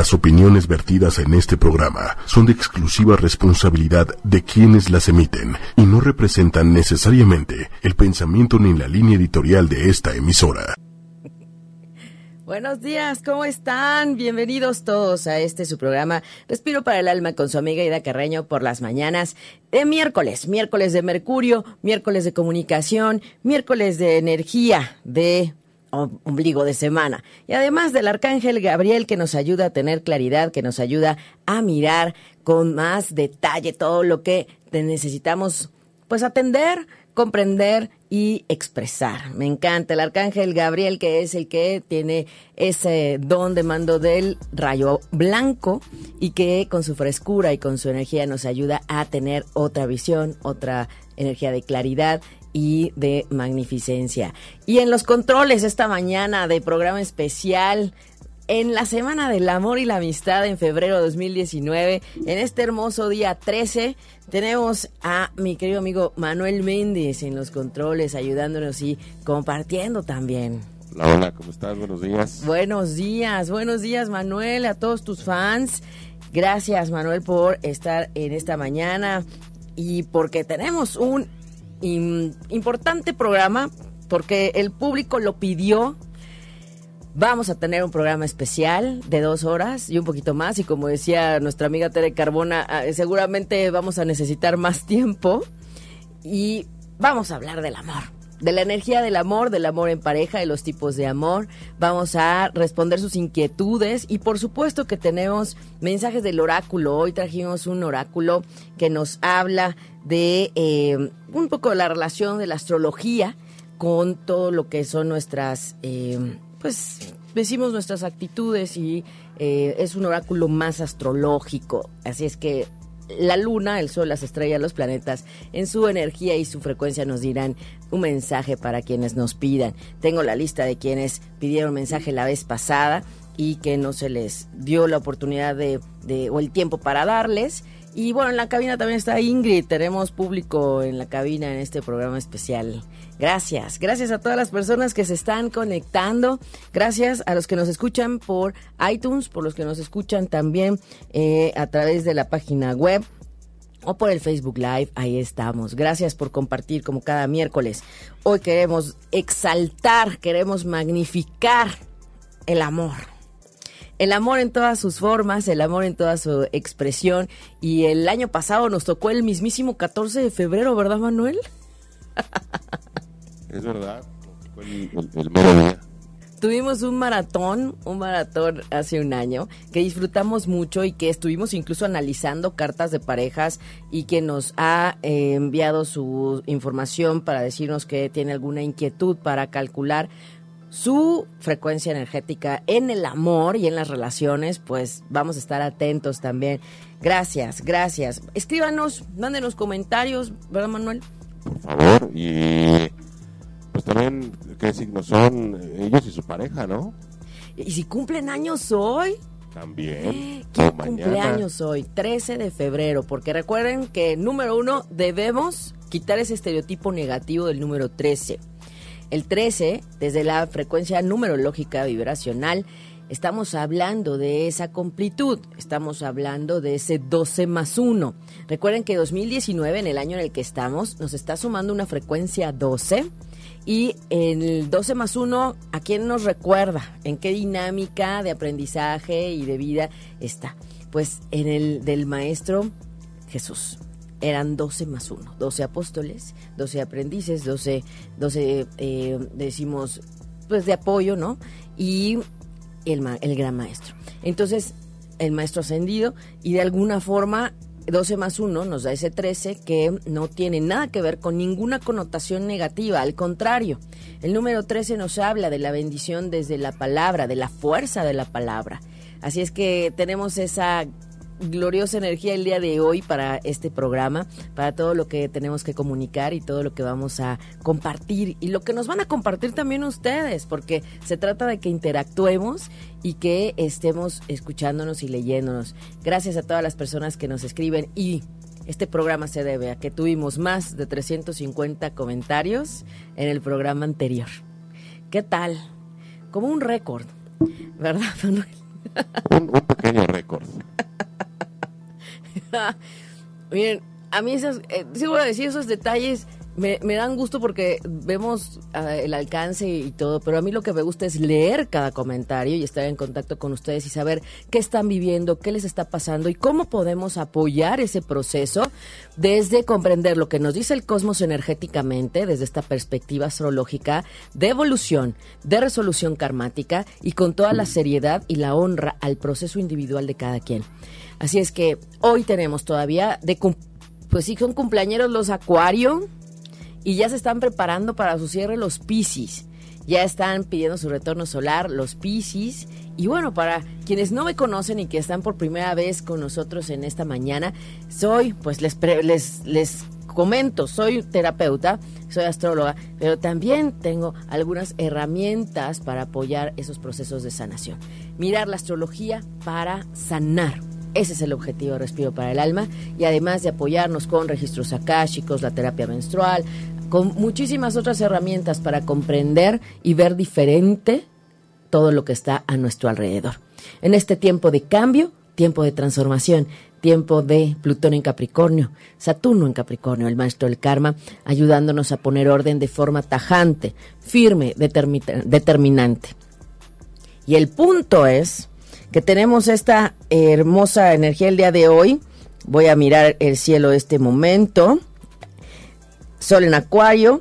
Las opiniones vertidas en este programa son de exclusiva responsabilidad de quienes las emiten y no representan necesariamente el pensamiento ni la línea editorial de esta emisora. Buenos días, ¿cómo están? Bienvenidos todos a este su programa Respiro para el Alma con su amiga Ida Carreño por las mañanas de miércoles, miércoles de Mercurio, miércoles de comunicación, miércoles de energía, de ombligo de semana. Y además del arcángel Gabriel que nos ayuda a tener claridad, que nos ayuda a mirar con más detalle todo lo que necesitamos pues atender, comprender y expresar. Me encanta el arcángel Gabriel que es el que tiene ese don de mando del rayo blanco y que con su frescura y con su energía nos ayuda a tener otra visión, otra energía de claridad y de magnificencia. Y en los controles esta mañana de programa especial en la Semana del Amor y la Amistad en febrero de 2019, en este hermoso día 13, tenemos a mi querido amigo Manuel Méndez en los controles, ayudándonos y compartiendo también. Hola, hola, ¿cómo estás? Buenos días. Buenos días, buenos días Manuel, a todos tus fans. Gracias Manuel por estar en esta mañana y porque tenemos un importante programa porque el público lo pidió. Vamos a tener un programa especial de dos horas y un poquito más. Y como decía nuestra amiga Tere Carbona, ah, seguramente vamos a necesitar más tiempo. Y vamos a hablar del amor de la energía del amor, del amor en pareja, de los tipos de amor. Vamos a responder sus inquietudes y por supuesto que tenemos mensajes del oráculo. Hoy trajimos un oráculo que nos habla de eh, un poco la relación de la astrología con todo lo que son nuestras, eh, pues decimos nuestras actitudes y eh, es un oráculo más astrológico. Así es que la luna, el sol, las estrellas, los planetas, en su energía y su frecuencia nos dirán un mensaje para quienes nos pidan. Tengo la lista de quienes pidieron mensaje la vez pasada y que no se les dio la oportunidad de, de o el tiempo para darles. Y bueno, en la cabina también está Ingrid. Tenemos público en la cabina en este programa especial. Gracias. Gracias a todas las personas que se están conectando. Gracias a los que nos escuchan por iTunes, por los que nos escuchan también eh, a través de la página web o por el Facebook Live, ahí estamos. Gracias por compartir como cada miércoles. Hoy queremos exaltar, queremos magnificar el amor el amor en todas sus formas, el amor en toda su expresión. Y el año pasado nos tocó el mismísimo 14 de febrero, ¿verdad, Manuel? Es verdad, fue el, día. Tuvimos un maratón, un maratón hace un año, que disfrutamos mucho y que estuvimos incluso analizando cartas de parejas y que nos ha eh, enviado su información para decirnos que tiene alguna inquietud para calcular su frecuencia energética en el amor y en las relaciones, pues vamos a estar atentos también. Gracias, gracias. Escríbanos, mándenos comentarios, ¿verdad, Manuel? Por favor, y pues también qué signos son ellos y su pareja, ¿no? ¿Y si cumplen años hoy? También. ¿Quién cumpleaños hoy? 13 de febrero, porque recuerden que, número uno, debemos quitar ese estereotipo negativo del número 13 el 13, desde la frecuencia numerológica vibracional, estamos hablando de esa completud, estamos hablando de ese 12 más 1. Recuerden que 2019, en el año en el que estamos, nos está sumando una frecuencia 12. Y el 12 más 1, ¿a quién nos recuerda? ¿En qué dinámica de aprendizaje y de vida está? Pues en el del maestro Jesús eran 12 más 1, 12 apóstoles, 12 aprendices, 12, 12 eh, decimos, pues de apoyo, ¿no? Y el, el gran maestro. Entonces, el maestro ascendido y de alguna forma 12 más 1 nos da ese 13 que no tiene nada que ver con ninguna connotación negativa, al contrario, el número 13 nos habla de la bendición desde la palabra, de la fuerza de la palabra. Así es que tenemos esa gloriosa energía el día de hoy para este programa, para todo lo que tenemos que comunicar y todo lo que vamos a compartir y lo que nos van a compartir también ustedes, porque se trata de que interactuemos y que estemos escuchándonos y leyéndonos. Gracias a todas las personas que nos escriben y este programa se debe a que tuvimos más de 350 comentarios en el programa anterior. ¿Qué tal? Como un récord, ¿verdad, Manuel? un, un pequeño récord. Miren, a mí esos, eh, sí voy a decir esos detalles me, me dan gusto porque vemos ah, el alcance y todo, pero a mí lo que me gusta es leer cada comentario y estar en contacto con ustedes y saber qué están viviendo, qué les está pasando y cómo podemos apoyar ese proceso desde comprender lo que nos dice el cosmos energéticamente, desde esta perspectiva astrológica de evolución, de resolución karmática y con toda la seriedad y la honra al proceso individual de cada quien. Así es que hoy tenemos todavía de pues sí son cumpleañeros los Acuario, y ya se están preparando para su cierre los Piscis. Ya están pidiendo su retorno solar los Piscis. Y bueno, para quienes no me conocen y que están por primera vez con nosotros en esta mañana, soy, pues les, les, les comento, soy terapeuta, soy astróloga, pero también tengo algunas herramientas para apoyar esos procesos de sanación. Mirar la astrología para sanar. Ese es el objetivo de Respiro para el Alma y además de apoyarnos con registros akáshicos, la terapia menstrual, con muchísimas otras herramientas para comprender y ver diferente todo lo que está a nuestro alrededor. En este tiempo de cambio, tiempo de transformación, tiempo de Plutón en Capricornio, Saturno en Capricornio, el maestro del karma, ayudándonos a poner orden de forma tajante, firme, determinante. Y el punto es que tenemos esta hermosa energía el día de hoy. Voy a mirar el cielo este momento. Sol en Acuario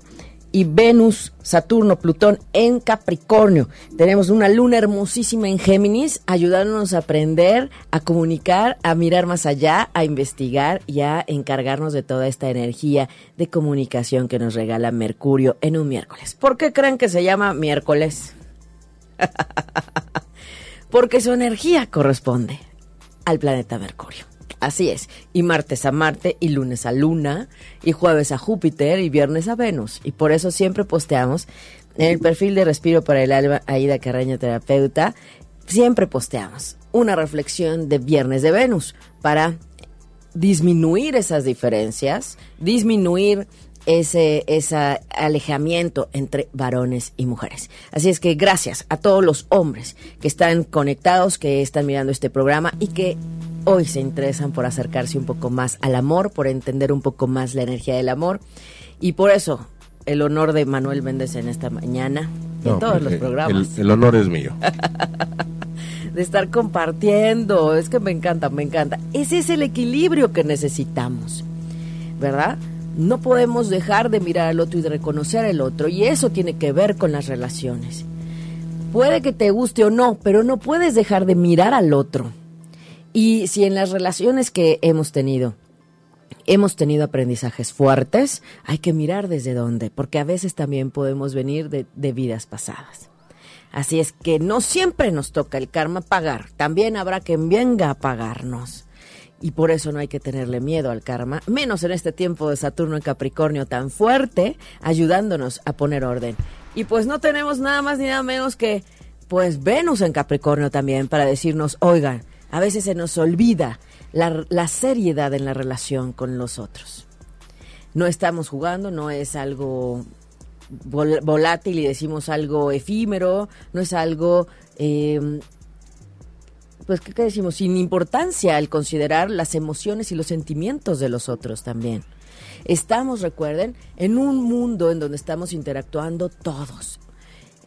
y Venus, Saturno, Plutón en Capricornio. Tenemos una luna hermosísima en Géminis, ayudándonos a aprender, a comunicar, a mirar más allá, a investigar y a encargarnos de toda esta energía de comunicación que nos regala Mercurio en un miércoles. ¿Por qué creen que se llama miércoles? Porque su energía corresponde al planeta Mercurio. Así es. Y martes a Marte, y lunes a Luna, y jueves a Júpiter, y viernes a Venus. Y por eso siempre posteamos en el perfil de Respiro para el Alma, Aida Carreño Terapeuta, siempre posteamos una reflexión de viernes de Venus para disminuir esas diferencias, disminuir ese, ese alejamiento entre varones y mujeres. Así es que gracias a todos los hombres que están conectados, que están mirando este programa y que hoy se interesan por acercarse un poco más al amor, por entender un poco más la energía del amor. Y por eso, el honor de Manuel Méndez en esta mañana y en todos los programas. El, honor es mío. de estar compartiendo, es que me encanta, me encanta. Ese es el equilibrio que necesitamos, ¿verdad? No podemos dejar de mirar al otro y de reconocer al otro, y eso tiene que ver con las relaciones. Puede que te guste o no, pero no puedes dejar de mirar al otro. Y si en las relaciones que hemos tenido hemos tenido aprendizajes fuertes, hay que mirar desde dónde, porque a veces también podemos venir de, de, vidas pasadas. Así es que no siempre nos toca el karma pagar, también habrá quien venga a pagarnos. Y por eso no hay que tenerle miedo al karma, menos en este tiempo de Saturno en Capricornio tan fuerte, ayudándonos a poner orden. Y pues no tenemos nada más ni nada menos que pues Venus en Capricornio también para decirnos, oigan, a veces se nos olvida la, seriedad en la relación con los otros. No estamos jugando, no es algo volátil y decimos algo efímero, no es algo, em, pues, ¿qué, decimos? Sin importancia al considerar las emociones y los sentimientos de los otros también. Estamos, recuerden, en un mundo en donde estamos interactuando todos.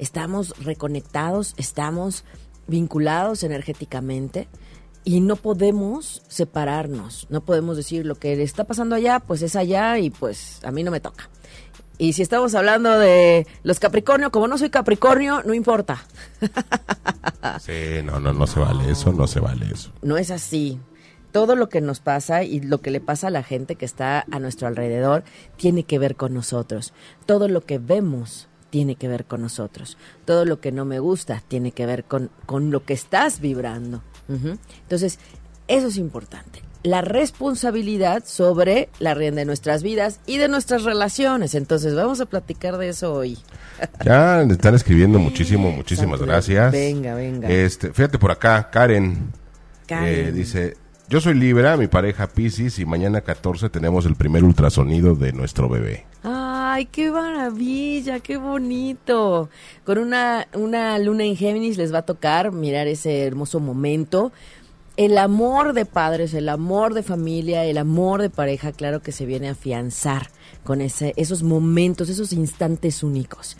Estamos reconectados, estamos vinculados energéticamente y no podemos separarnos, no podemos decir lo que está pasando allá, pues es allá y pues a mí no me toca. Y si estamos hablando de los Capricornio, como no soy Capricornio, no importa. Sí, no, no, no se vale eso, no se vale eso. No es así. Todo lo que nos pasa y lo que le pasa a la gente que está a nuestro alrededor tiene que ver con nosotros. Todo lo que vemos tiene que ver con nosotros. Todo lo que no me gusta tiene que ver con, con lo que estás vibrando. Entonces, eso es importante. La responsabilidad sobre la rienda de nuestras vidas y de nuestras relaciones. Entonces, vamos a platicar de eso hoy. Ya están escribiendo muchísimo, muchísimas gracias. Venga, venga. Este, fíjate por acá, Karen. Eh, dice, yo soy Libra, mi pareja Pisces y mañana 14 tenemos el primer ultrasonido de nuestro bebé. Ay, qué maravilla, qué bonito. Con una, una luna en Géminis les va a tocar mirar ese hermoso momento. El amor de padres, el amor de familia, el amor de pareja, claro que se viene a afianzar con ese, esos momentos, esos instantes únicos.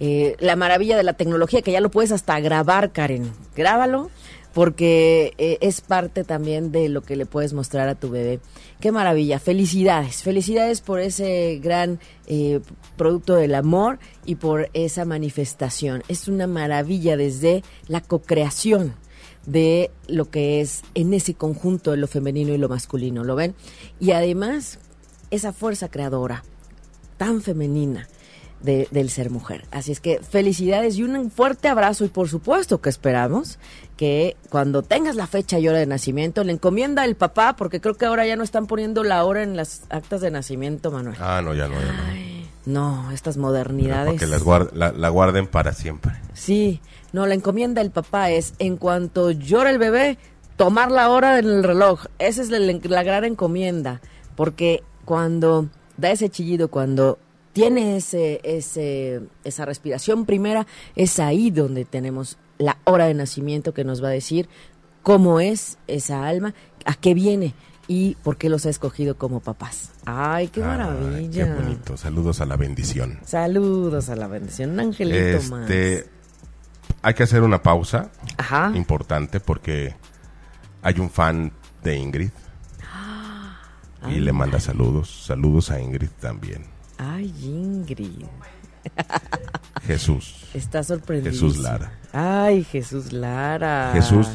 Eh, la maravilla de la tecnología, que ya lo puedes hasta grabar, Karen. Grábalo porque eh, es parte también de lo que le puedes mostrar a tu bebé. Qué maravilla, felicidades, felicidades por ese gran eh, producto del amor y por esa manifestación. Es una maravilla desde la cocreación de lo que es en ese conjunto de lo femenino y lo masculino, ¿lo ven? Y además, esa fuerza creadora tan femenina del ser mujer. Así es que felicidades y un fuerte abrazo y por supuesto que esperamos que cuando tengas la fecha y hora de nacimiento le encomienda el papá, porque creo que ahora ya no están poniendo la hora en las actas de nacimiento, Manuel. Ah, no, ya no, ya no. no, estas modernidades. Que la, la guarden para siempre. Sí, no, la encomienda el papá es en cuanto llora el bebé, tomar la hora en el reloj. Esa es la, la gran encomienda, porque cuando da ese chillido, cuando tiene ese, ese, esa respiración primera, es ahí donde tenemos la hora de nacimiento que nos va a decir cómo es esa alma, a qué viene y por qué los ha escogido como papás. Ay, qué maravilla. Qué bonito. Saludos a la bendición. Saludos a la bendición. Un angelito este, Hay que hacer una pausa importante porque hay un fan de Ingrid. y le manda saludos. Saludos a Ingrid también. Ay, Ingrid. Jesús. Está sorprendido. Jesús Lara. Ay, Jesús Lara. Jesús,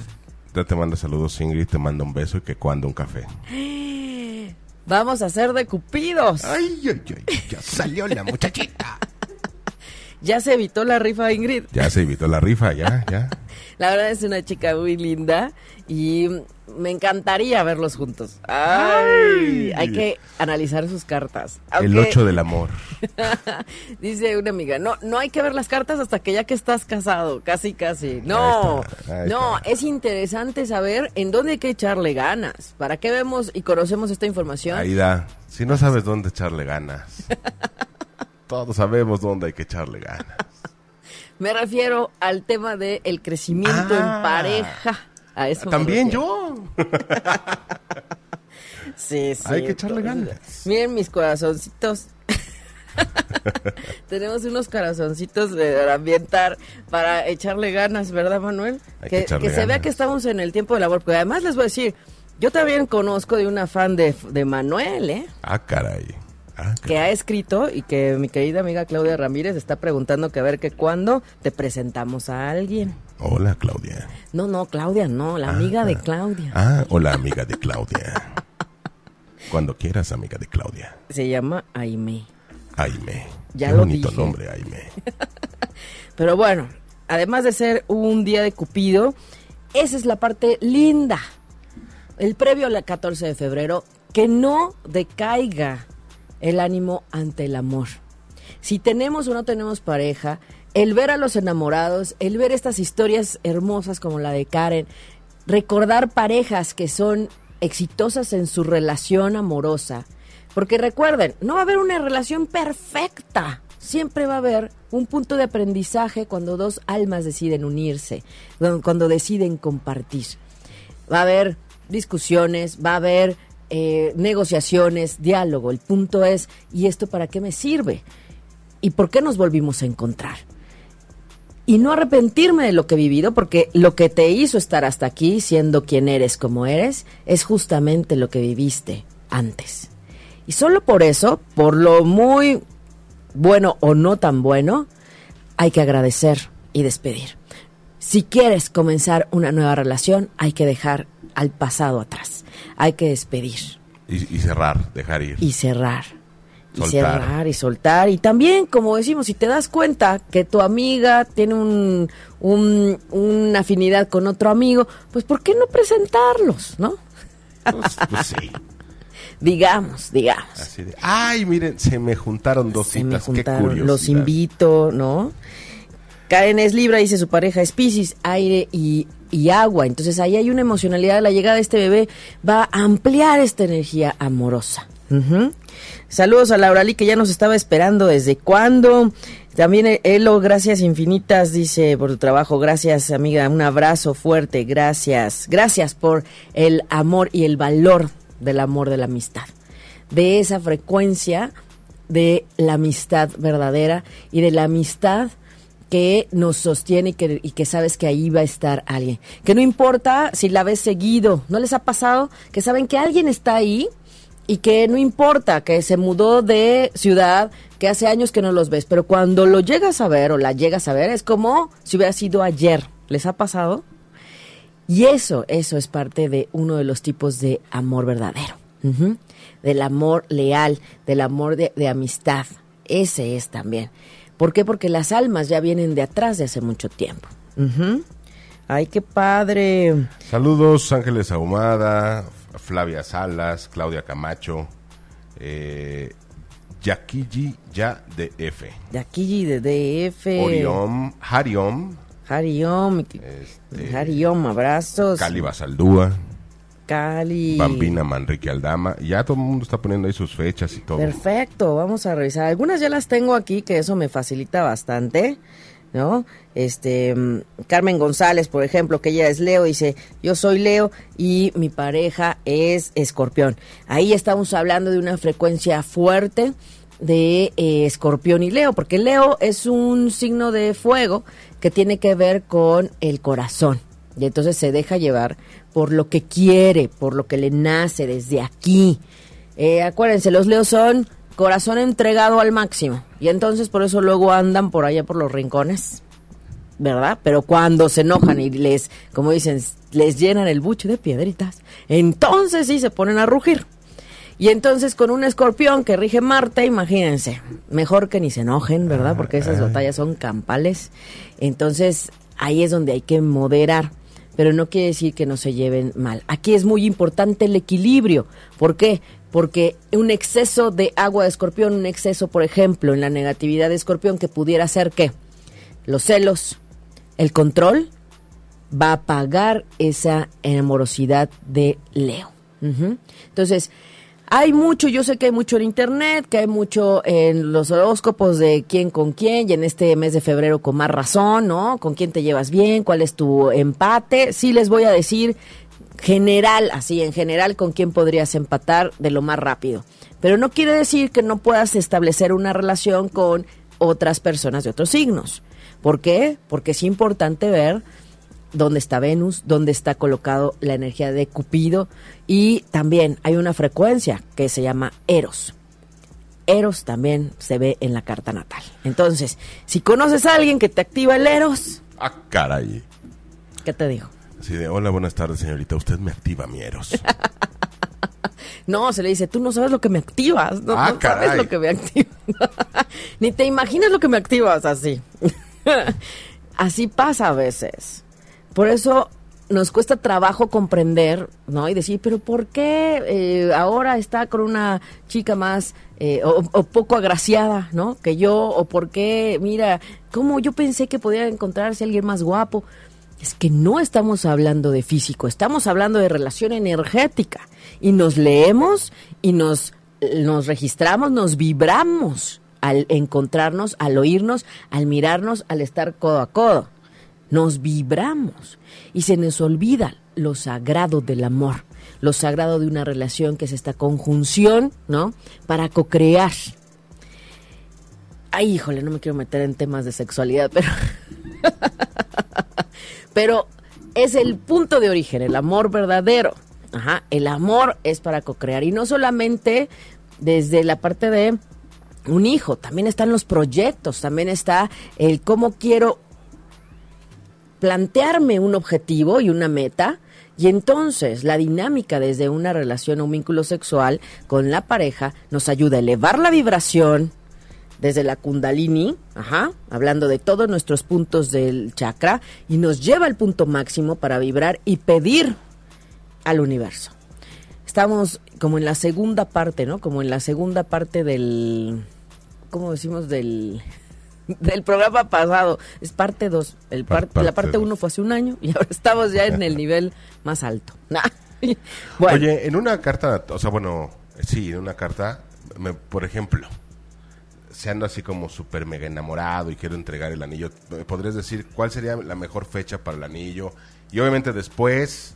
ya te manda saludos, Ingrid, te manda un beso y que cuando un café. Vamos a ser de cupidos. Ay, ay, ay, ya salió la muchachita. Ya se evitó la rifa, Ingrid. Ya se evitó la rifa, ya, ya. La verdad es una chica muy linda y me encantaría verlos juntos. Ay, hay que analizar sus cartas. El 8 del amor. Dice una amiga, no, no hay que ver las cartas hasta que ya que estás casado, casi casi. No, no, es interesante saber en dónde hay que echarle ganas. ¿Para qué vemos y conocemos esta información? Ahí da, si no sabes dónde echarle ganas. Todos sabemos dónde hay que echarle ganas. Me refiero al tema del el crecimiento en ah. pareja. A eso También yo. sí, sí. Hay que echarle ganas. Miren mis corazoncitos. Tenemos unos corazoncitos de ambientar para echarle ganas, ¿verdad, Manuel? que, se vea que estamos en el tiempo del amor. Porque además les voy a decir, yo también conozco de una fan de, de Manuel, ¿eh? Ah, caray. Ah, que ha escrito y que mi querida amiga Claudia Ramírez está preguntando que a ver que cuándo te presentamos a alguien. Hola, Claudia. No, no, Claudia, no, la amiga de ah. Claudia. Ah, hola, amiga de Claudia. Cuando quieras, amiga de Claudia. Se llama Aime. Aime. Ya Qué bonito nombre, Aime. Pero bueno, además de ser un día de Cupido, esa es la parte linda. El previo al 14 de febrero, que no decaiga el ánimo ante el amor. Si tenemos o no tenemos pareja, el ver a los enamorados, el ver estas historias hermosas como la de Karen, recordar parejas que son exitosas en su relación amorosa. Porque recuerden, no va a haber una relación perfecta. Siempre va a haber un punto de aprendizaje cuando dos almas deciden unirse, cuando deciden compartir. Va a haber discusiones, va a haber eh, negociaciones, diálogo. El punto es, ¿y esto para qué me sirve? ¿Y por qué nos volvimos a encontrar? Y no arrepentirme de lo que he vivido, porque lo que te hizo estar hasta aquí, siendo quien eres como eres, es justamente lo que viviste antes. Y solo por eso, por lo muy bueno o no tan bueno, hay que agradecer y despedir. Si quieres comenzar una nueva relación, hay que dejar al pasado atrás. Hay que despedir. Y, cerrar, dejar ir. Y cerrar. Y cerrar y soltar. Y también, como decimos, si te das cuenta que tu amiga tiene un, una afinidad con otro amigo, pues ¿por qué no presentarlos, no? Pues, pues sí. digamos, digamos. ay, miren, se me juntaron dos se citas, me juntaron, Los invito, ¿no? Karen es Libra, dice su pareja es Pisces, aire y, agua. Entonces ahí hay una emocionalidad. La llegada de este bebé va a ampliar esta energía amorosa. Saludos a Laura Lee, que ya nos estaba esperando desde cuándo. También Elo, gracias infinitas, dice por tu trabajo. Gracias, amiga. Un abrazo fuerte. Gracias. Gracias por el amor y el valor del amor de la amistad. De esa frecuencia de la amistad verdadera y de la amistad que nos sostiene y que, sabes que ahí va a estar alguien. Que no importa si la ves seguido, ¿no les ha pasado? Que saben que alguien está ahí y que no importa que se mudó de ciudad, que hace años que no los ves, pero cuando lo llegas a ver o la llegas a ver es como si hubiera sido ayer. ¿Les ha pasado? Y eso, eso es parte de uno de los tipos de amor verdadero, del amor leal, del amor de, de amistad. Ese es también. ¿Por qué? Porque las almas ya vienen de atrás de hace mucho tiempo. Ay, qué padre. Saludos, Ángeles Ahumada, Flavia Salas, Claudia Camacho, eh, Yakiji ya DF. Yakiji de DF. Oriom, Hariom. Hariom, este, Hariom, abrazos. Cali Basaldúa. Cali. Bambina Manrique Aldama. Ya todo el mundo está poniendo ahí sus fechas y todo. Perfecto, vamos a revisar. Algunas ya las tengo aquí, que eso me facilita bastante. ¿no? Este, mm, Carmen González, por ejemplo, que ella es Leo, dice, yo soy Leo y mi pareja es escorpión. Ahí estamos hablando de una frecuencia fuerte de eh, escorpión y Leo, porque Leo es un signo de fuego que tiene que ver con el corazón. Y entonces se deja llevar por lo que quiere, por lo que le nace desde aquí. Eh, acuérdense, los leos son corazón entregado al máximo. Y entonces por eso luego andan por allá por los rincones, ¿verdad? Pero cuando se enojan y les, como dicen, les llenan el buche de piedritas, entonces sí se ponen a rugir. Y entonces con un escorpión que rige Marte, imagínense, mejor que ni se enojen, ¿verdad? Porque esas batallas son campales. Entonces ahí es donde hay que moderar pero no quiere decir que no se lleven mal. Aquí es muy importante el equilibrio. ¿Por qué? Porque un exceso de agua de escorpión, un exceso, por ejemplo, en la negatividad de escorpión, que pudiera ser que los celos, el control, va a pagar esa amorosidad de Leo. Entonces, hay mucho, yo sé que hay mucho en internet, que hay mucho en los horóscopos de quién con quién, y en este mes de febrero con más razón, ¿no? Con quién te llevas bien, cuál es tu empate. Sí les voy a decir general, así en general, con quién podrías empatar de lo más rápido. Pero no quiere decir que no puedas establecer una relación con otras personas de otros signos. ¿Por qué? Porque es importante ver dónde está Venus, dónde está colocado la energía de Cupido y también hay una frecuencia que se llama Eros. Eros también se ve en la carta natal. Entonces, si conoces a alguien que te activa el Eros... Ah, caray. ¿Qué te digo? Así de, hola, buenas tardes, señorita. Usted me activa mi Eros. no, se le dice, tú no sabes lo que me activas. No, ah, no sabes lo que me activas. Ni te imaginas lo que me activas así. así pasa a veces. Por eso nos cuesta trabajo comprender, ¿no? Y decir, pero ¿por qué eh, ahora está con una chica más eh, o, poco agraciada, ¿no? Que yo, o por qué, mira, ¿cómo yo pensé que podía encontrarse alguien más guapo? Es que no estamos hablando de físico, estamos hablando de relación energética. Y nos leemos y nos, nos registramos, nos vibramos al encontrarnos, al oírnos, al mirarnos, al estar codo a codo nos vibramos y se nos olvida lo sagrado del amor, lo sagrado de una relación que es esta conjunción, ¿no? Para co-crear. Ay, híjole, no me quiero meter en temas de sexualidad, pero pero es el punto de origen, el amor verdadero. Ajá, el amor es para co-crear y no solamente desde la parte de un hijo, también están los proyectos, también está el cómo quiero plantearme un objetivo y una meta y entonces la dinámica desde una relación o un vínculo sexual con la pareja nos ayuda a elevar la vibración desde la kundalini, ajá, hablando de todos nuestros puntos del chakra y nos lleva al punto máximo para vibrar y pedir al universo. Estamos como en la segunda parte, ¿no? Como en la segunda parte del ¿cómo decimos del del programa pasado. Es parte 2. la parte 1 fue hace un año y ahora estamos ya en el nivel más alto. Oye, en una carta, o sea, bueno, Sí, en una carta, me, por ejemplo, se ando así como súper mega enamorado y quiero entregar el anillo, ¿podrías decir cuál sería la mejor fecha para el anillo? Y obviamente después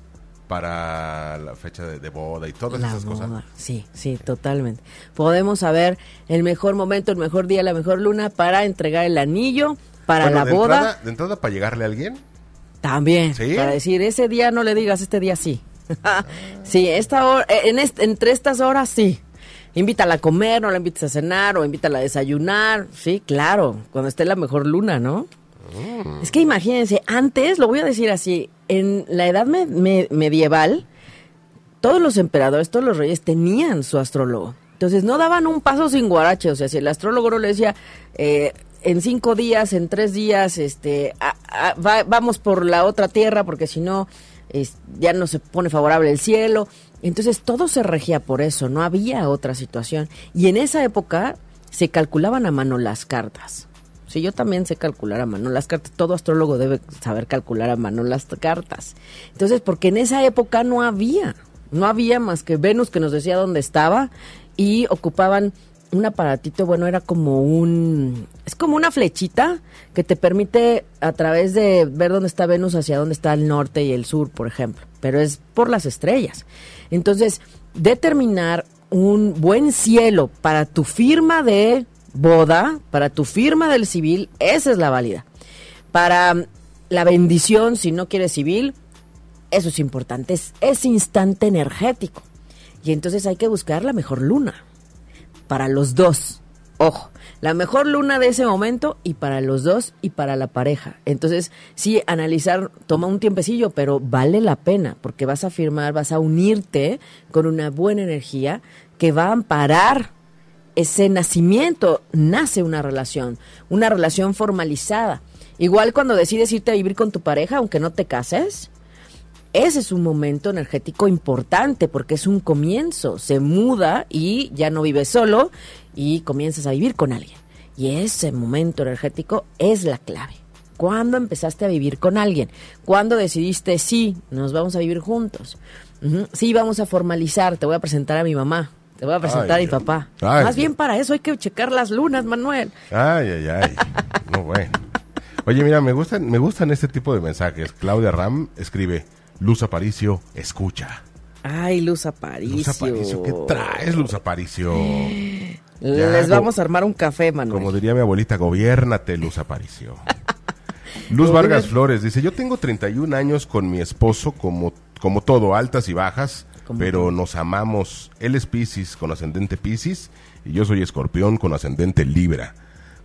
para la fecha de, boda y todas esas cosas. Sí, sí, totalmente. Podemos saber el mejor momento, el mejor día, la mejor luna para entregar el anillo, para la boda. ¿De entrada para llegarle a alguien? También, para decir, ese día no le digas, este día sí. sí, esta hora, eh, en entre estas horas sí. Invítala a comer, no la invites a cenar o invítala a desayunar. Sí, claro, cuando esté la mejor luna, ¿no? Es que imagínense, antes, lo voy a decir así, en la edad medieval, todos los emperadores, todos los reyes tenían su astrólogo. Entonces no daban un paso sin guarache. O sea, si el astrólogo no le decía, eh, en cinco días, en tres días, este, vamos por la otra tierra, porque si no, ya no se pone favorable el cielo. Entonces todo se regía por eso, no había otra situación. Y en esa época se calculaban a mano las cartas. Sí, yo también sé calcular a mano las cartas. Todo astrólogo debe saber calcular a mano las cartas. Entonces, porque en esa época no había, no había más que Venus que nos decía dónde estaba y ocupaban un aparatito, bueno, era como un, es como una flechita que te permite a través de ver dónde está Venus hacia dónde está el norte y el sur, por ejemplo, pero es por las estrellas. Entonces, determinar un buen cielo para tu firma de boda, para tu firma del civil, esa es la válida. Para la bendición, si no quieres civil, eso es importante, es, es instante energético. Y entonces hay que buscar la mejor luna para los dos. Ojo, la mejor luna de ese momento y para los dos y para la pareja. Entonces, sí, analizar toma un tiempecillo, pero vale la pena porque vas a firmar, vas a unirte con una buena energía que va a amparar ese nacimiento. Nace una relación, una relación formalizada. Igual cuando decides irte a vivir con tu pareja, aunque no te cases, ese es un momento energético importante porque es un comienzo. Se muda y ya no vives solo y comienzas a vivir con alguien. Y ese momento energético es la clave. ¿Cuándo empezaste a vivir con alguien? ¿Cuándo decidiste, sí, nos vamos a vivir juntos? Sí, vamos a formalizar, te voy a presentar a mi mamá, te voy a presentar a mi papá. Más bien para eso hay que checar las lunas, Manuel. Ay, ay, ay. no, bueno. Oye, mira, me gustan, me gustan este tipo de mensajes. Claudia Ram escribe, Luz Aparicio, escucha. Ay, Luz Aparicio. Luz Aparicio, ¿qué traes, Luz Aparicio? Les vamos a armar un café, Manuel. Como diría mi abuelita, gobiérnate, Luz Aparicio. Luz Vargas Flores dice, yo tengo 31 años con mi esposo, como, como todo, altas y bajas, pero nos amamos. Él es Piscis con ascendente Piscis y yo soy escorpión con ascendente Libra.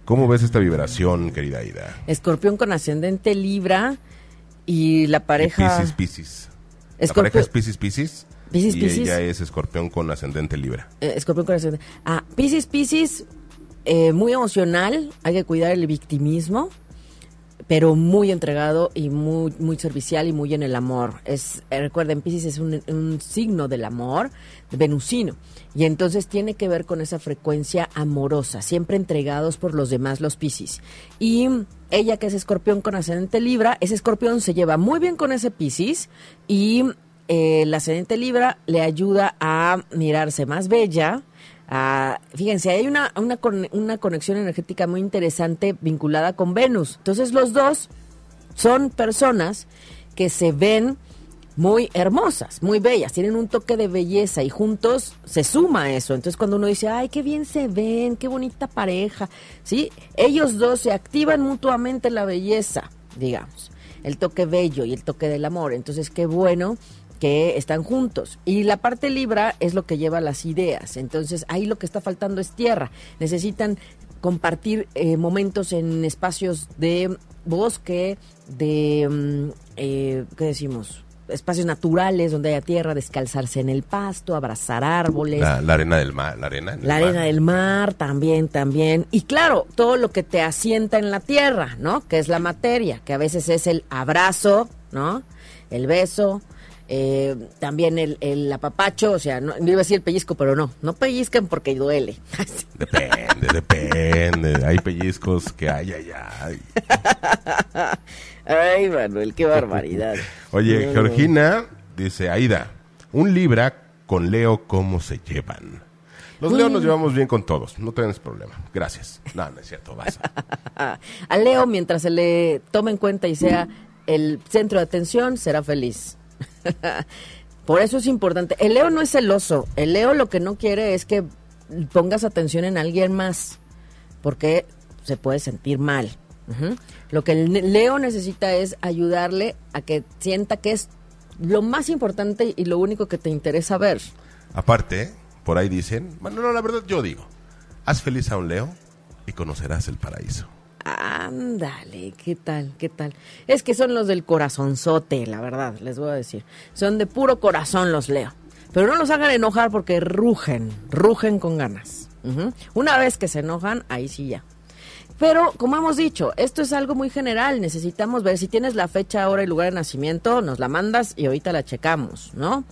¿Cómo ves esta vibración, querida Ida? Escorpión con ascendente Libra y la pareja... Piscis, Piscis. La pareja es Piscis, Piscis. Piscis, y ella es escorpión con ascendente Libra. Eh, escorpión con ascendente... Ah, Piscis, Piscis, eh, muy emocional, hay que cuidar el victimismo pero muy entregado y muy muy servicial y muy en el amor. Es eh, recuerden, Piscis es un, un, signo del amor venusino y entonces tiene que ver con esa frecuencia amorosa, siempre entregados por los demás los Piscis. Y ella que es escorpión con ascendente Libra, ese escorpión se lleva muy bien con ese Piscis y eh, el ascendente Libra le ayuda a mirarse más bella. Fíjense, hay una, una, una conexión energética muy interesante vinculada con Venus. Entonces los dos son personas que se ven muy hermosas, muy bellas, tienen un toque de belleza y juntos se suma eso. Entonces cuando uno dice, ay, qué bien se ven, qué bonita pareja, ¿sí? Ellos dos se activan mutuamente la belleza, digamos, el toque bello y el toque del amor. Entonces qué bueno que están juntos. Y la parte libra es lo que lleva las ideas. Entonces ahí lo que está faltando es tierra. Necesitan compartir eh, momentos en espacios de bosque, de, mm, eh, ¿qué decimos? espacios naturales donde haya tierra, descalzarse en el pasto, abrazar árboles. La, arena del mar, la arena. La arena del mar también, también. Y claro, todo lo que te asienta en la tierra, ¿no? Que es la materia, que a veces es el abrazo, ¿no? El beso, eh, también el, el, apapacho, o sea, no, iba a decir el pellizco, pero no, no pellizcan porque duele. depende, depende. Hay pellizcos que hay, ay, Ay, Manuel, qué barbaridad. Oye, Georgina dice, Aida, un Libra con Leo, ¿cómo se llevan? Los Leo nos llevamos bien con todos, no tienes problema. Gracias. No, no es cierto, vas. a Leo, mientras se le tome en cuenta y sea el centro de atención, será feliz. Por eso es importante. El Leo no es celoso. El Leo lo que no quiere es que pongas atención en alguien más, porque se puede sentir mal. Lo que el Leo necesita es ayudarle a que sienta que es lo más importante y lo único que te interesa ver. Aparte, por ahí dicen, bueno, no, la verdad yo digo, haz feliz a un Leo y conocerás el paraíso. Ándale, ¿qué tal? ¿Qué tal? Es que son los del corazonzote, la verdad, les voy a decir. Son de puro corazón los Leo. Pero no los hagan enojar porque rugen, rugen con ganas. Una vez que se enojan, ahí sí ya. Pero, como hemos dicho, esto es algo muy general. Necesitamos ver si tienes la fecha, hora y lugar de nacimiento, nos la mandas y ahorita la checamos, ¿no?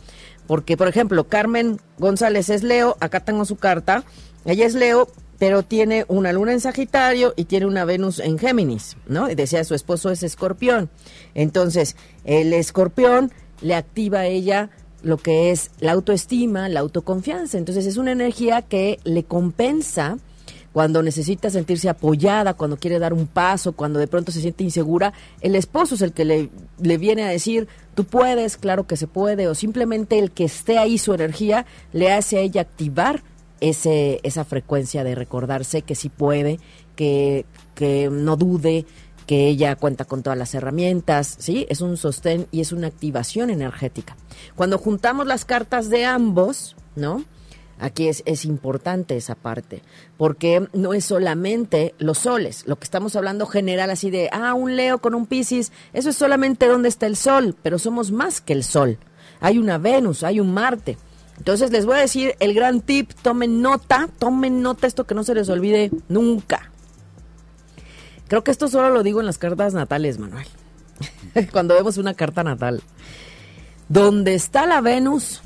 Porque, por ejemplo, Carmen González es Leo, acá tengo su carta. Ella es Leo, pero tiene una luna en Sagitario y tiene una Venus en Géminis, ¿no? Y decía, su esposo es escorpión. Entonces, el escorpión le activa a ella lo que es la autoestima, la autoconfianza. Entonces, es una energía que le compensa cuando necesita sentirse apoyada, cuando quiere dar un paso, cuando de pronto se siente insegura, el esposo es el que le, le viene a decir, tú puedes, claro que se puede, o simplemente el que esté ahí su energía le hace a ella activar ese, esa frecuencia de recordarse que sí puede, que, que no dude, que ella cuenta con todas las herramientas, ¿sí? Es un sostén y es una activación energética. Cuando juntamos las cartas de ambos, ¿no? Aquí es, es, importante esa parte, porque no es solamente los soles, lo que estamos hablando general así de, ah, un Leo con un Piscis, eso es solamente donde está el Sol, pero somos más que el Sol. Hay una Venus, hay un Marte. Entonces les voy a decir el gran tip, tomen nota, tomen nota esto que no se les olvide nunca. Creo que esto solo lo digo en las cartas natales, Manuel. Cuando vemos una carta natal. Donde está la Venus,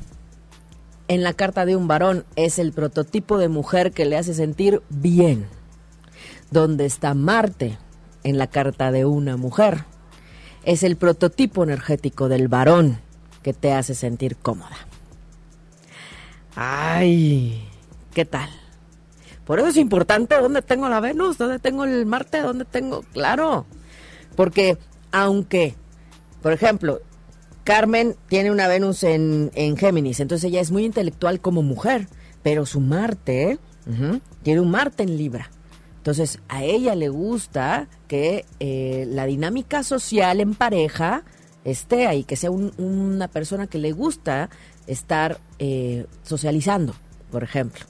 en la carta de un varón es el prototipo de mujer que le hace sentir bien. Donde está Marte en la carta de una mujer es el prototipo energético del varón que te hace sentir cómoda. Ay, ¿qué tal? Por eso es importante dónde tengo la Venus, dónde tengo el Marte, dónde tengo, claro. Porque aunque, por ejemplo, Carmen tiene una Venus en, Géminis, entonces ella es muy intelectual como mujer, pero su Marte tiene un Marte en Libra. Entonces a ella le gusta que eh, la dinámica social en pareja esté ahí, que sea una persona que le gusta estar eh, socializando, por ejemplo.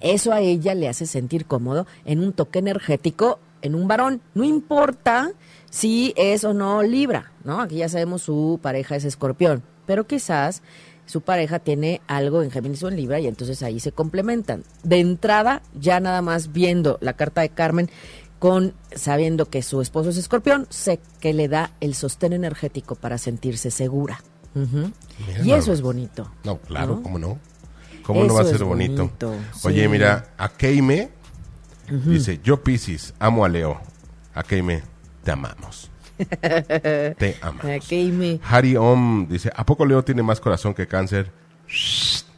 Eso a ella le hace sentir cómodo en un toque energético en un varón. No importa si es o no Libra, ¿no? Aquí ya sabemos su pareja es escorpión, pero quizás su pareja tiene algo en Géminis o en Libra y entonces ahí se complementan. De entrada, ya nada más viendo la carta de Carmen, con sabiendo que su esposo es escorpión, sé que le da el sostén energético para sentirse segura. Y eso es bonito. No, claro, ¿cómo no? ¿Cómo no va a ser bonito? Oye, mira, a Keime dice, yo Piscis, amo a Leo. A Keime, te amamos. te amamos. Harry Om dice, ¿a poco Leo tiene más corazón que cáncer?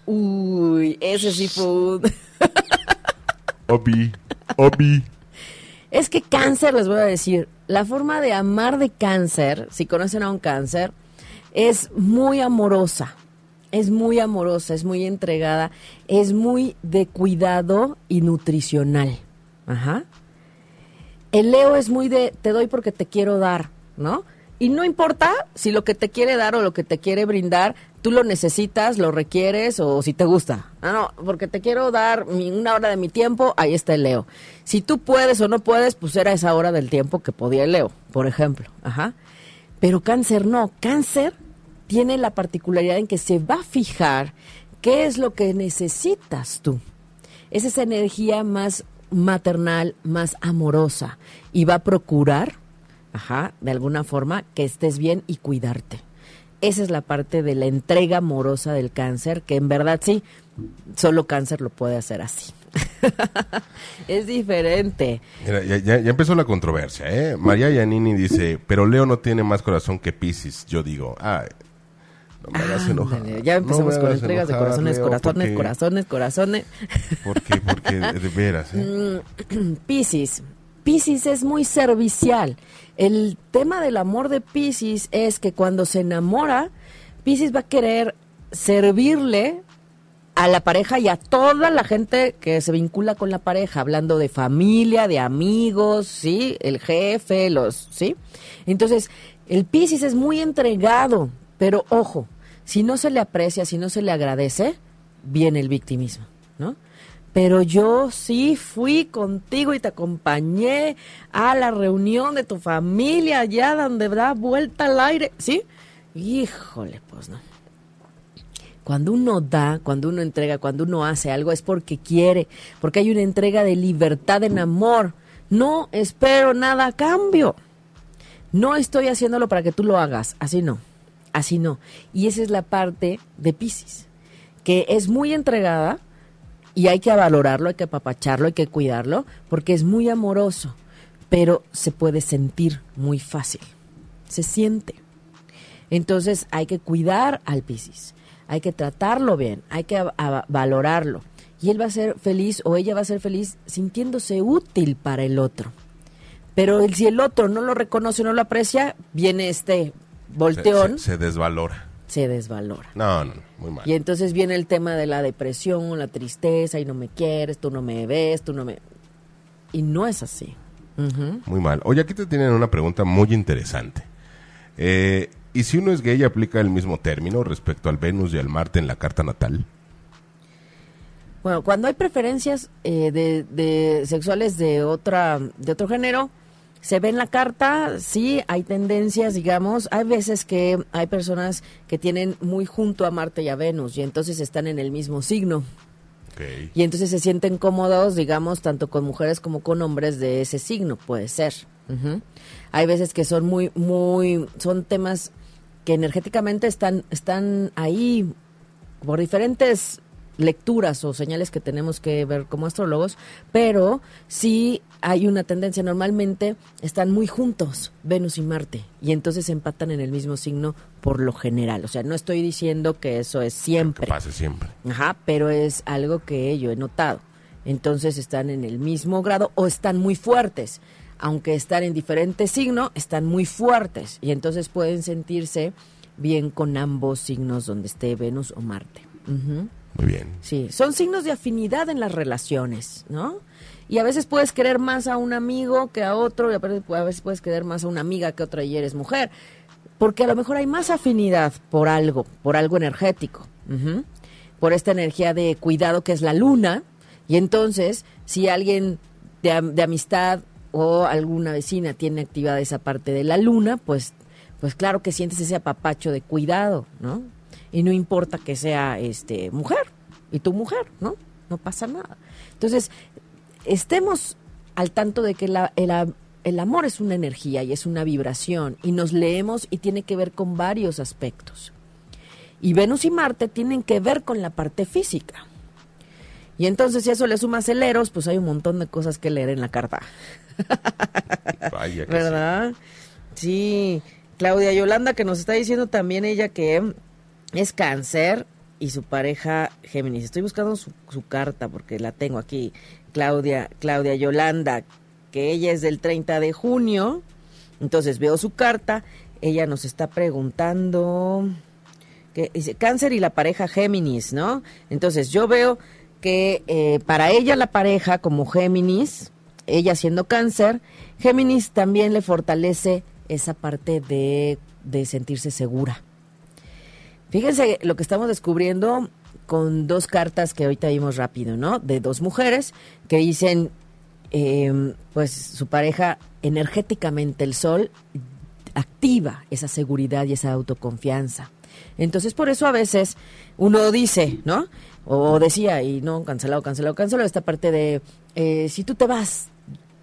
Uy, ese sí fue Obi, Obi. Es que cáncer, les voy a decir, la forma de amar de cáncer, si conocen a un cáncer, es muy amorosa. Es muy amorosa, es muy entregada, es muy de cuidado y nutricional. Ajá. El Leo es muy de te doy porque te quiero dar, ¿no? Y no importa si lo que te quiere dar o lo que te quiere brindar, tú lo necesitas, lo requieres o si te gusta. Ah, no, porque te quiero dar una hora de mi tiempo, ahí está el Leo. Si tú puedes o no puedes, pues era esa hora del tiempo que podía el Leo, por ejemplo. Ajá. Pero cáncer no. Cáncer tiene la particularidad en que se va a fijar qué es lo que necesitas tú. Es esa energía más maternal, más amorosa y va a procurar, ajá, de alguna forma, que estés bien y cuidarte. Esa es la parte de la entrega amorosa del cáncer, que en verdad sí, solo cáncer lo puede hacer así. es diferente. ya, empezó la controversia, ¿eh? María Yanini dice, pero Leo no tiene más corazón que Pisces. Yo digo, ah, No me hagas enojar. Ándale, ya empezamos No con entregas de corazones, Leo, corazones, porque- corazones, corazones. Porque, porque de veras, ¿eh? Piscis. Piscis es muy servicial. El tema del amor de Piscis es que cuando se enamora, Piscis va a querer servirle a la pareja y a toda la gente que se vincula con la pareja, hablando de familia, de amigos, ¿sí? El jefe, los, ¿sí? Entonces, el Piscis es muy entregado, pero ojo, si no se le aprecia, si no se le agradece, viene el victimismo, ¿no? Pero yo sí fui contigo y te acompañé a la reunión de tu familia allá donde da vuelta al aire, ¿sí? Híjole, pues no. Cuando uno da, cuando uno entrega, cuando uno hace algo es porque quiere, porque hay una entrega de libertad en amor. No espero nada a cambio. No estoy haciéndolo para que tú lo hagas, así no, así no. Y esa es la parte de Piscis, que es muy entregada y hay que valorarlo, hay que apapacharlo, hay que cuidarlo, porque es muy amoroso, pero se puede sentir muy fácil, se siente. Entonces hay que cuidar al Piscis, hay que tratarlo bien, hay que a- a- valorarlo. Y él va a ser feliz o ella va a ser feliz sintiéndose útil para el otro. Pero el- si el otro no lo reconoce, no lo aprecia, viene este volteón, se- se desvalora. se desvalora. No, no, no, muy mal. Y entonces viene el tema de la depresión, la tristeza, y no me quieres, tú no me ves, tú no me... Y no es así. Muy mal. Oye, aquí te tienen una pregunta muy interesante. Eh, ¿Y si uno es gay, aplica el mismo término respecto al Venus y al Marte en la carta natal? Bueno, cuando hay preferencias eh, de, de sexuales de otra de otro género, se ve en la carta, sí, hay tendencias, digamos, hay veces que hay personas que tienen muy junto a Marte y a Venus y entonces están en el mismo signo. Ok. Y entonces se sienten cómodos, digamos, tanto con mujeres como con hombres de ese signo, puede ser. Hay veces que son muy, muy, son temas que energéticamente están, están ahí por diferentes lecturas o señales que tenemos que ver como astrólogos, pero sí hay una tendencia, normalmente están muy juntos, Venus y Marte, y entonces empatan en el mismo signo por lo general. O sea, no estoy diciendo que eso es siempre. Que pase siempre. Ajá, pero es algo que yo he notado. Entonces están en el mismo grado o están muy fuertes. Aunque están en diferentes signos, están muy fuertes. Y entonces pueden sentirse bien con ambos signos donde esté Venus o Marte. Muy bien. Sí, son signos de afinidad en las relaciones, ¿no? Y a veces puedes querer más a un amigo que a otro, y a veces puedes querer más a una amiga que a otra y eres mujer. Porque a lo mejor hay más afinidad por algo, por algo energético. Por esta energía de cuidado que es la luna. Y entonces, si alguien de, de amistad o alguna vecina tiene activada esa parte de la luna, pues, pues claro que sientes ese apapacho de cuidado, ¿no? Y no importa que sea este mujer y tu mujer, ¿no? No pasa nada. Entonces, estemos al tanto de que la- el, el amor es una energía y es una vibración y nos leemos y tiene que ver con varios aspectos. Y Venus y Marte tienen que ver con la parte física. Y entonces si eso le sumas el Eros, pues hay un montón de cosas que leer en la carta. Vaya que ¿Verdad? Sí. Claudia Yolanda que nos está diciendo también ella que es cáncer y su pareja Géminis. Estoy buscando su, su carta porque la tengo aquí. Claudia, Claudia Yolanda, que ella es del 30 de junio. Entonces veo su carta. Ella nos está preguntando que dice cáncer y la pareja Géminis, ¿no? Entonces yo veo que eh, para ella la pareja como Géminis, ella siendo cáncer, Géminis también le fortalece esa parte de, de sentirse segura. Fíjense lo que estamos descubriendo con dos cartas que ahorita vimos rápido, ¿no? De dos mujeres que dicen, eh, pues su pareja energéticamente, el sol, activa esa seguridad y esa autoconfianza. Entonces, por eso a veces uno dice, ¿no? O decía, y no, cancelado, cancelado, cancelado, esta parte de, eh, si tú te vas,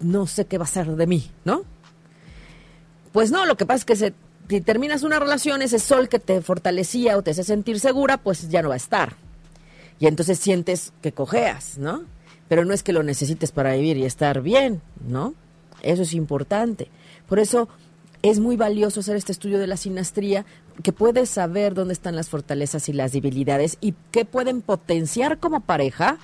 no sé qué va a ser de mí, ¿no? Pues no, lo que pasa es que se, si terminas una relación, ese sol que te fortalecía o te hace sentir segura, pues ya no va a estar. Y entonces sientes que cojeas, ¿no? Pero no es que lo necesites para vivir y estar bien, ¿no? Eso es importante. Por eso es muy valioso hacer este estudio de la sinastría que puede saber dónde están las fortalezas y las debilidades y qué pueden potenciar como pareja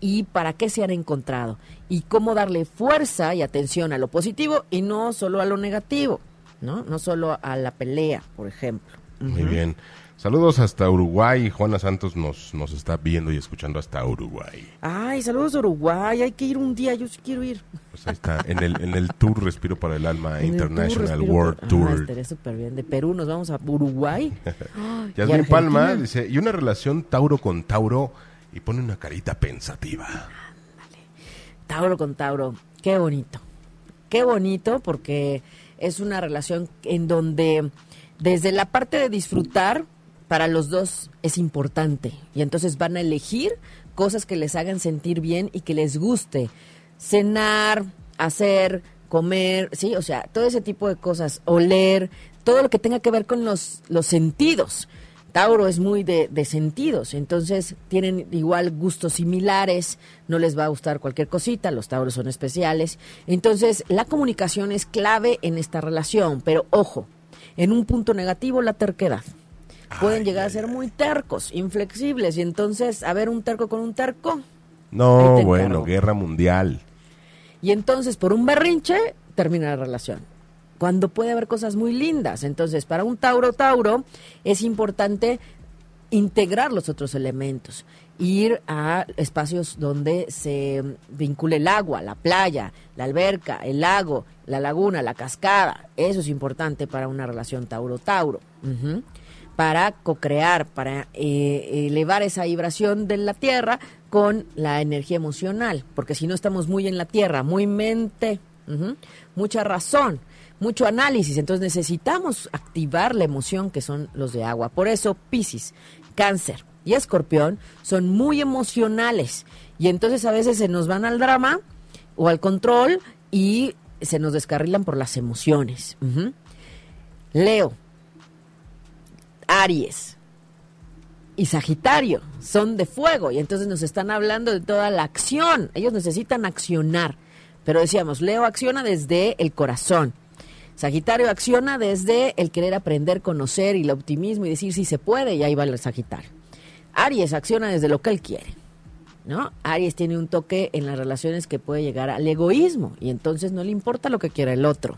y para qué se han encontrado y cómo darle fuerza y atención a lo positivo y no solo a lo negativo, ¿no? No solo a la pelea, por ejemplo. Muy bien. Saludos hasta Uruguay. Juana Santos nos, nos está viendo y escuchando hasta Uruguay. Ay, saludos a Uruguay. Hay que ir un día. Yo sí quiero ir. Pues ahí está, en el, en el Tour Respiro para el Alma International World Tour. Ah, estaré súper bien. De Perú nos vamos a Uruguay. Yasmin Palma dice, y una relación Tauro con Tauro y pone una carita pensativa. Tauro con Tauro. Qué bonito. Qué bonito porque es una relación en donde desde la parte de disfrutar para los dos es importante y entonces van a elegir cosas que les hagan sentir bien y que les guste. Cenar, hacer, comer, sí, o sea, todo ese tipo de cosas, oler, todo lo que tenga que ver con los, los sentidos. Tauro es muy de, de, sentidos, entonces tienen igual gustos similares, no les va a gustar cualquier cosita, los Tauros son especiales. Entonces, la comunicación es clave en esta relación, pero ojo, en un punto negativo, la terquedad pueden llegar a ser muy tercos, inflexibles. Y entonces, a ver, un terco con un terco. No, bueno, guerra mundial. Y entonces, por un berrinche, termina la relación. Cuando puede haber cosas muy lindas. Entonces, para un Tauro Tauro es importante integrar los otros elementos, ir a espacios donde se vincule el agua, la playa, la alberca, el lago, la laguna, la cascada. Eso es importante para una relación Tauro-Tauro para co-crear, para eh, elevar esa vibración de la Tierra con la energía emocional, porque si no estamos muy en la Tierra, muy mente, mucha razón, mucho análisis, entonces necesitamos activar la emoción que son los de agua. Por eso Pisces, Cáncer y Escorpión son muy emocionales y entonces a veces se nos van al drama o al control y se nos descarrilan por las emociones. Leo, Aries y Sagitario son de fuego y entonces nos están hablando de toda la acción. Ellos necesitan accionar. Pero decíamos, Leo acciona desde el corazón. Sagitario acciona desde el querer aprender, conocer y el optimismo y decir si se puede y ahí va el Sagitario. Aries acciona desde lo que él quiere. ¿No? Aries tiene un toque en las relaciones que puede llegar al egoísmo y entonces no le importa lo que quiera el otro.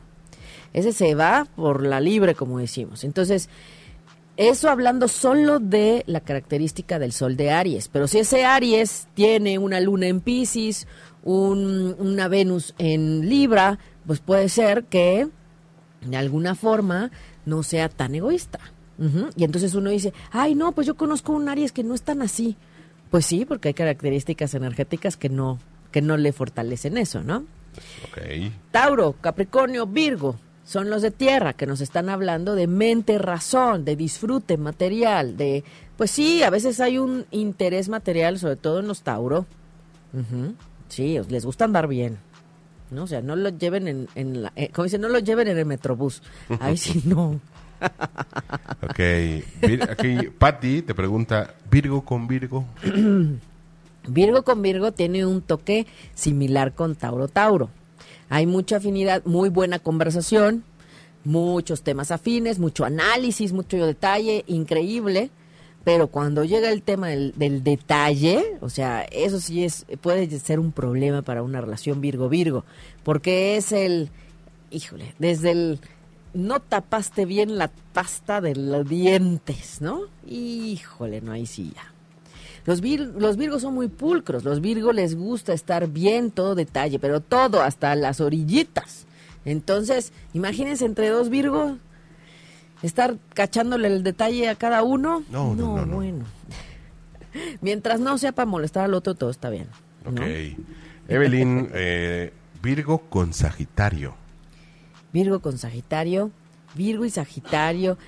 Ese se va por la libre, como decimos. Entonces, eso hablando solo de la característica del sol de Aries, pero si ese Aries tiene una luna en Pisces, una Venus en Libra, pues puede ser que de alguna forma no sea tan egoísta. Y entonces uno dice, ay no, pues yo conozco un Aries que no es tan así. Pues sí, porque hay características energéticas que no, que no le fortalecen eso, ¿no? Okay. Tauro, Capricornio, Virgo, son los de tierra que nos están hablando de mente, razón, de disfrute material, de, pues sí, a veces hay un interés material, sobre todo en los Tauro. Sí, les gusta andar bien. ¿no? O sea, no lo lleven en, en la, eh, como dicen, no lo lleven en el metrobús. Ahí sí no. ok, aquí Patti te pregunta, ¿Virgo con Virgo? Virgo con Virgo tiene un toque similar con Tauro Tauro. Hay mucha afinidad, muy buena conversación, muchos temas afines, mucho análisis, mucho detalle, increíble. Pero cuando llega el tema del, detalle, o sea, eso sí es puede ser un problema para una relación Virgo-Virgo, porque es el, híjole, desde el no tapaste bien la pasta de los dientes, ¿no? Híjole, no hay sí Los, los Virgos son muy pulcros, los Virgos les gusta estar bien, todo detalle, pero todo, hasta las orillitas. Entonces, imagínense entre dos Virgos, estar cachándole el detalle a cada uno. No, no, no, bueno. Mientras no sea para molestar al otro, todo está bien. Ok. Evelyn, eh, Virgo con Sagitario. Virgo con Sagitario, Virgo y Sagitario.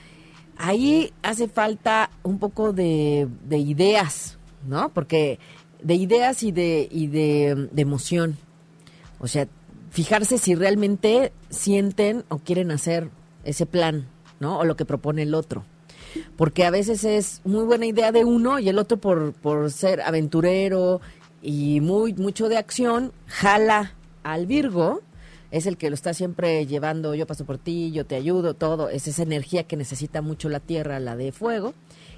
Ahí hace falta un poco de, de ideas, ¿no? Porque de ideas y de, y de, emoción. O sea, fijarse si realmente sienten o quieren hacer ese plan, ¿no? O lo que propone el otro. Porque a veces es muy buena idea de uno y el otro por, por ser aventurero y muy mucho de acción, jala al Virgo es el que lo está siempre llevando, yo paso por ti, yo te ayudo, todo, es esa energía que necesita mucho la tierra, la de fuego,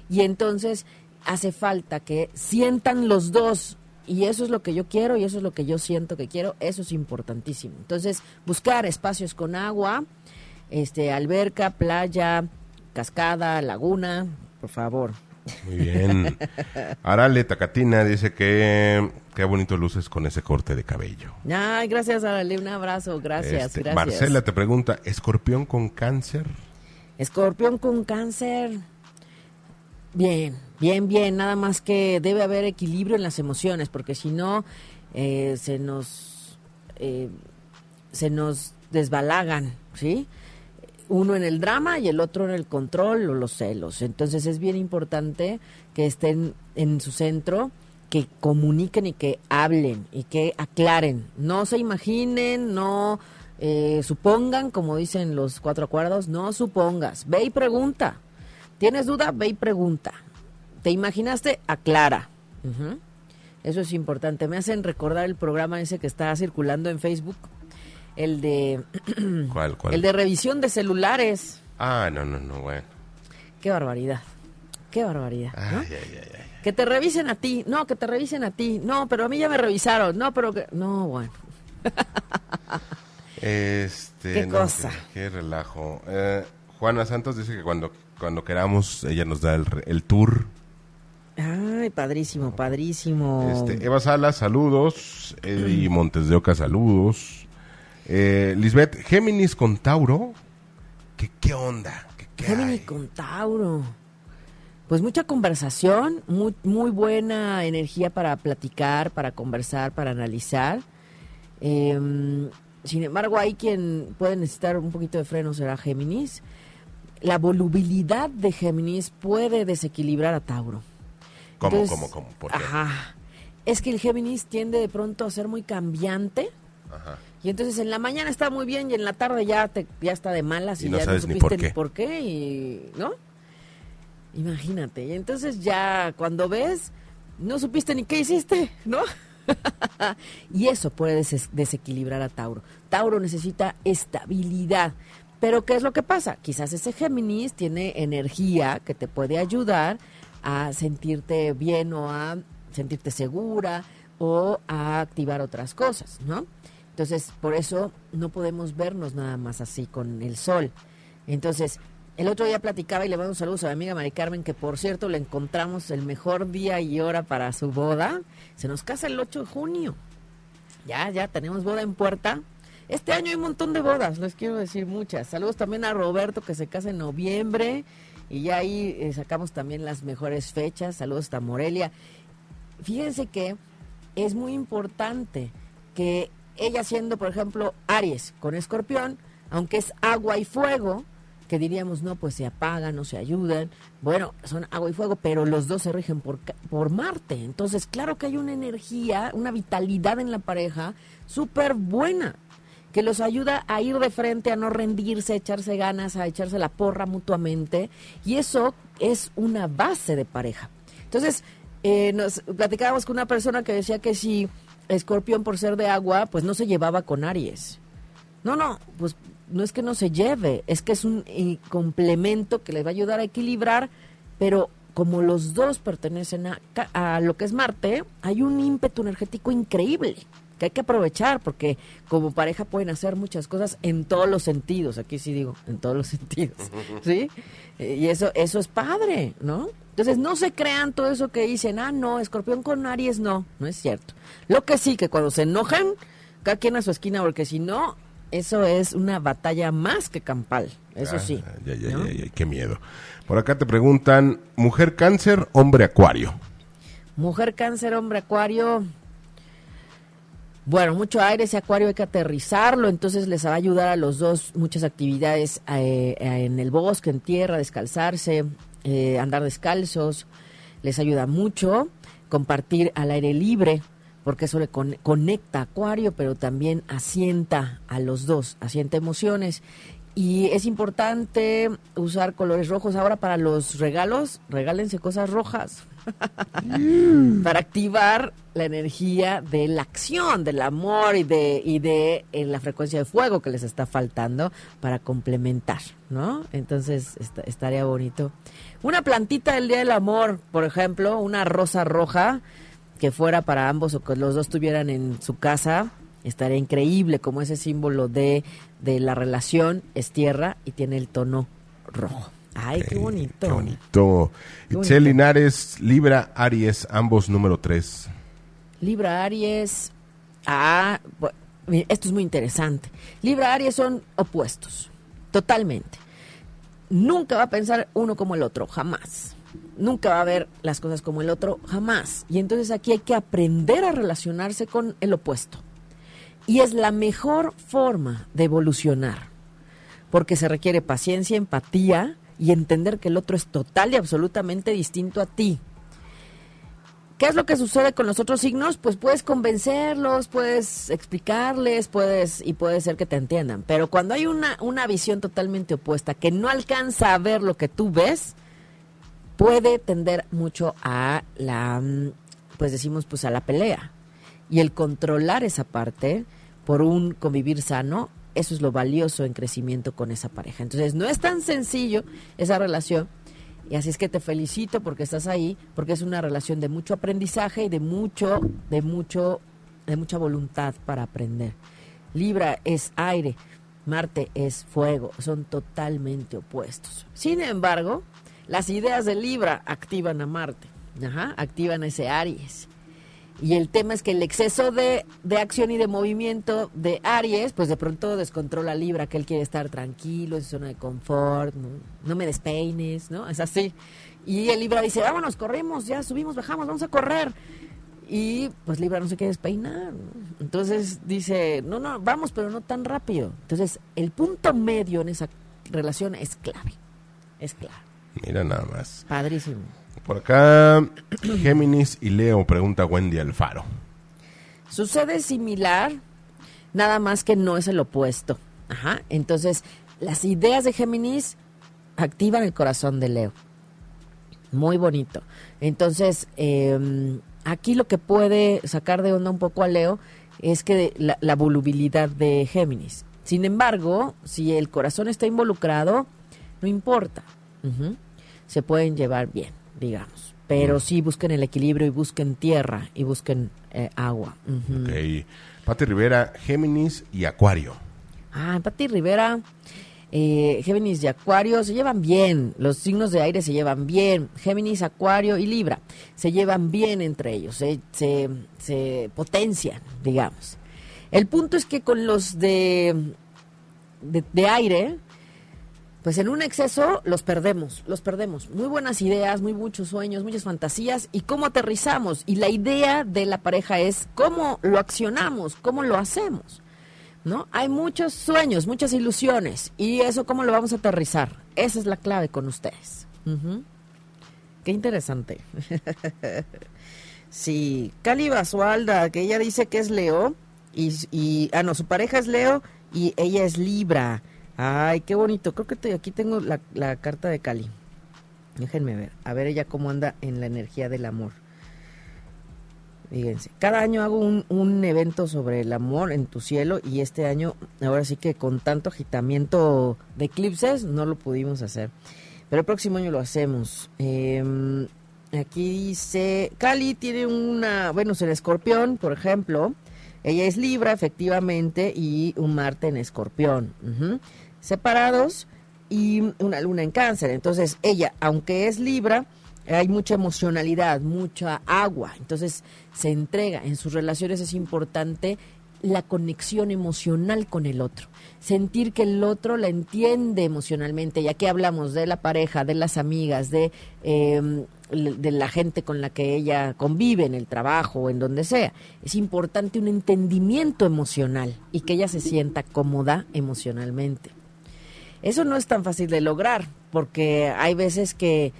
y entonces hace falta que sientan los dos y eso es lo que yo quiero y eso es lo que yo siento que quiero, eso es importantísimo. Entonces, buscar espacios con agua, este alberca, playa, cascada, laguna, por favor. Muy bien. Arale Tacatina dice que qué bonito luces con ese corte de cabello. Ay, gracias Arale, un abrazo, gracias, Este, gracias. Marcela te pregunta, ¿escorpión con cáncer? Escorpión con cáncer. Bien, bien, bien. Nada más que debe haber equilibrio en las emociones, porque si no, eh, se nos eh, se nos desbalagan, ¿sí? Uno en el drama y el otro en el control o los celos. Entonces es bien importante que estén en su centro, que comuniquen y que hablen y que aclaren. No se imaginen, no eh, supongan, como dicen los cuatro acuerdos, no supongas. Ve y pregunta. ¿Tienes duda? Ve y pregunta. ¿Te imaginaste? Aclara. Ujú. Eso es importante. Me hacen recordar el programa ese que está circulando en Facebook, el de ¿Cuál, cuál? el de revisión de celulares. Ah, no, no, no, bueno. Qué barbaridad. Qué barbaridad. ¿no? Ay, ay, ay, ay. Que te revisen a ti. No, que te revisen a ti. No, pero a mí ya me revisaron. No, pero que... No, bueno. Este, Qué no, cosa. Qué, qué relajo. Eh, Juana Santos dice que cuando, cuando queramos, ella nos da el, el tour. Ay, padrísimo, padrísimo. Este, Eva Salas, saludos. y Montes de Oca, saludos. Eh, Lisbeth, Géminis con Tauro. ¿Qué, qué onda? ¿Qué, qué Géminis hay? con Tauro. Pues mucha conversación, muy, muy buena energía para platicar, para conversar, para analizar. Em, sin embargo, hay quien puede necesitar un poquito de freno, será Géminis. La volubilidad de Géminis puede desequilibrar a Tauro. ¿Cómo, Entonces, cómo, cómo? ¿Por qué? Ajá. Es que el Géminis tiende de pronto a ser muy cambiante. Ajá. Y entonces en la mañana está muy bien y en la tarde ya te, ya está de malas y, Y no ya sabes no ni supiste por qué. ni por qué y ¿no? Imagínate. Y entonces ya cuando ves no supiste ni qué hiciste, ¿no? y eso puede des- desequilibrar a Tauro. Tauro necesita estabilidad. Pero ¿qué es lo que pasa? Quizás ese Géminis tiene energía que te puede ayudar a sentirte bien o a sentirte segura o a activar otras cosas, ¿no? Entonces, por eso no podemos vernos nada más así con el sol. Entonces, el otro día platicaba y le mando un saludo a mi amiga Mari Carmen, que por cierto le encontramos el mejor día y hora para su boda. Se nos casa el 8 de junio. Ya, ya tenemos boda en puerta. Este año hay un montón de bodas, les quiero decir muchas. Saludos también a Roberto que se casa en noviembre y ya ahí eh, sacamos también las mejores fechas. Saludos hasta Morelia. Fíjense que es muy importante que ella siendo, por ejemplo, Aries con Escorpión, aunque es agua y fuego, que diríamos, no, pues se apagan, no se ayudan. Bueno, son agua y fuego, pero los dos se rigen por, por Marte. Entonces, claro que hay una energía, una vitalidad en la pareja súper buena, que los ayuda a ir de frente, a no rendirse, a echarse ganas, a echarse la porra mutuamente. Y eso es una base de pareja. Entonces, eh, nos platicábamos con una persona que decía que si Escorpión, por ser de agua, pues no se llevaba con Aries. No, no, pues no es que no se lleve, es que es un eh, complemento que le va a ayudar a equilibrar, pero como los dos pertenecen a, a lo que es Marte, hay un ímpetu energético increíble que hay que aprovechar porque como pareja pueden hacer muchas cosas en todos los sentidos, aquí sí digo, en todos los sentidos, ¿sí? Y eso, eso es padre, ¿no? Entonces no se crean todo eso que dicen, ah, no, escorpión con Aries, no, no es cierto. Lo que sí, que cuando se enojan, cada quien a su esquina, porque si no, eso es una batalla más que campal, eso Ah, sí. Ya, ya, ¿no? ya, ya, qué miedo. Por acá te preguntan, mujer cáncer, hombre acuario. Mujer cáncer, hombre acuario. Bueno, mucho aire, ese acuario hay que aterrizarlo, entonces les va a ayudar a los dos muchas actividades eh, eh, en el bosque, en tierra, descalzarse, eh, andar descalzos, les ayuda mucho compartir al aire libre, porque eso le con- conecta a acuario, pero también asienta a los dos, asienta emociones. Y es importante usar colores rojos. Ahora para los regalos, regálense cosas rojas. para activar la energía de la acción, del amor y de, y de eh, la frecuencia de fuego que les está faltando para complementar, ¿no? Entonces estaría bonito. Una plantita del Día del Amor, por ejemplo, una rosa roja que fuera para ambos o que los dos tuvieran en su casa, estaría increíble como ese símbolo de, de la relación es tierra y tiene el tono rojo. Ay, qué bonito. Qué bonito. Itzel Linares, Libra, Aries, ambos número 3. Libra, Aries. Ah, esto es muy interesante. Libra, Aries son opuestos. Totalmente. Nunca va a pensar uno como el otro, jamás. Nunca va a ver las cosas como el otro, jamás. Y entonces aquí hay que aprender a relacionarse con el opuesto. Y es la mejor forma de evolucionar, porque se requiere paciencia, empatía, y entender que el otro es total y absolutamente distinto a ti. ¿Qué es lo que sucede con los otros signos? Pues puedes convencerlos, puedes explicarles, puedes y puede ser que te entiendan. Pero cuando hay una, una visión totalmente opuesta que no alcanza a ver lo que tú ves, puede tender mucho a la, pues decimos, pues a la pelea. Y el controlar esa parte por un convivir sano eso es lo valioso en crecimiento con esa pareja. Entonces, no es tan sencillo esa relación. Y así es que te felicito porque estás ahí, porque es una relación de mucho aprendizaje y de mucho, de mucho, de mucha voluntad para aprender. Libra es aire, Marte es fuego, son totalmente opuestos. Sin embargo, las ideas de Libra activan a Marte, ajá, activan ese Aries. Y el tema es que el exceso de, acción y de movimiento de Aries, pues de pronto descontrola Libra, que él quiere estar tranquilo, en su zona de confort, no, me despeines, ¿no? Es así. Y el Libra dice, vámonos, corremos, ya subimos, bajamos, vamos a correr. Y pues Libra no se quiere despeinar. Entonces dice, no, no, vamos, pero no tan rápido. Entonces, el punto medio en esa relación es clave. Es clave. Mira nada más. Padrísimo. Por acá, Géminis y Leo, pregunta Wendy Alfaro. Sucede similar, nada más que no es el opuesto. Ajá. Entonces, las ideas de Géminis activan el corazón de Leo. Muy bonito. Entonces, em, aquí lo que puede sacar de onda un poco a Leo es que la, volubilidad de Géminis. Sin embargo, si el corazón está involucrado, no importa. Se pueden llevar bien digamos. Pero mm. sí busquen el equilibrio y busquen tierra y busquen eh, agua. Ok. Pati Rivera, Géminis y Acuario. Ah, Pati Rivera, eh, Géminis y Acuario se llevan bien. Los signos de aire se llevan bien. Géminis, Acuario y Libra se llevan bien entre ellos. Se, se, se potencian, digamos. El punto es que con los de, de, de aire pues en un exceso los perdemos, los perdemos. Muy buenas ideas, muy muchos sueños, muchas fantasías y cómo aterrizamos. Y la idea de la pareja es cómo lo accionamos, cómo lo hacemos. ¿No? Hay muchos sueños, muchas ilusiones y eso cómo lo vamos a aterrizar. Esa es la clave con ustedes. Qué interesante. sí, Cali Basualda, que ella dice que es Leo y, y, ah no, su pareja es Leo y ella es Libra. Ay, qué bonito. Creo que aquí tengo la, carta de Cali. Déjenme ver. A ver ella cómo anda en la energía del amor. Fíjense, cada año hago un, evento sobre el amor en tu cielo y este año, ahora sí que con tanto agitamiento de eclipses, no lo pudimos hacer. Pero el próximo año lo hacemos. Em, aquí dice, Cali tiene una, bueno, el escorpión, por ejemplo. Ella es Libra, efectivamente, y un Marte en escorpión separados y una luna en cáncer. Entonces ella, aunque es Libra, hay mucha emocionalidad, mucha agua. Entonces se entrega. En sus relaciones es importante la conexión emocional con el otro. Sentir que el otro la entiende emocionalmente. Ya que hablamos de la pareja, de las amigas, de, em, de la gente con la que ella convive en el trabajo o en donde sea. Es importante un entendimiento emocional y que ella se sienta cómoda emocionalmente. Eso no es tan fácil de lograr, porque hay veces que,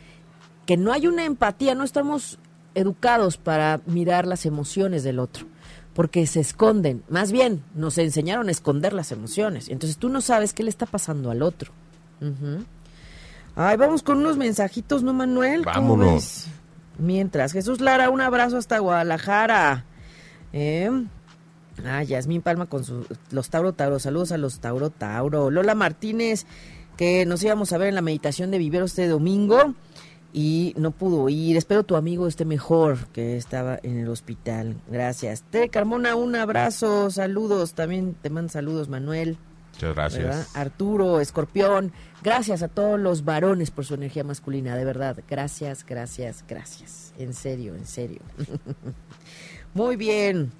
que no hay una empatía, no estamos educados para mirar las emociones del otro, porque se esconden. Más bien, nos enseñaron a esconder las emociones. Entonces tú no sabes qué le está pasando al otro. Ay, vamos con unos mensajitos, ¿no, Manuel? Vámonos. Mientras, Jesús Lara, un abrazo hasta Guadalajara. Eh, ah, Yasmín Palma con su, los Tauro Tauro. Saludos a los Tauro Tauro. Lola Martínez, que nos íbamos a ver en la meditación de Vivero este domingo y no pudo ir. Espero tu amigo esté mejor, que estaba en el hospital. Gracias. Te Carmona, un abrazo, saludos. También te mando saludos, Manuel. Muchas gracias. Arturo, Escorpión, gracias a todos los varones por su energía masculina, de verdad. Gracias, gracias, gracias. En serio, en serio. Muy bien.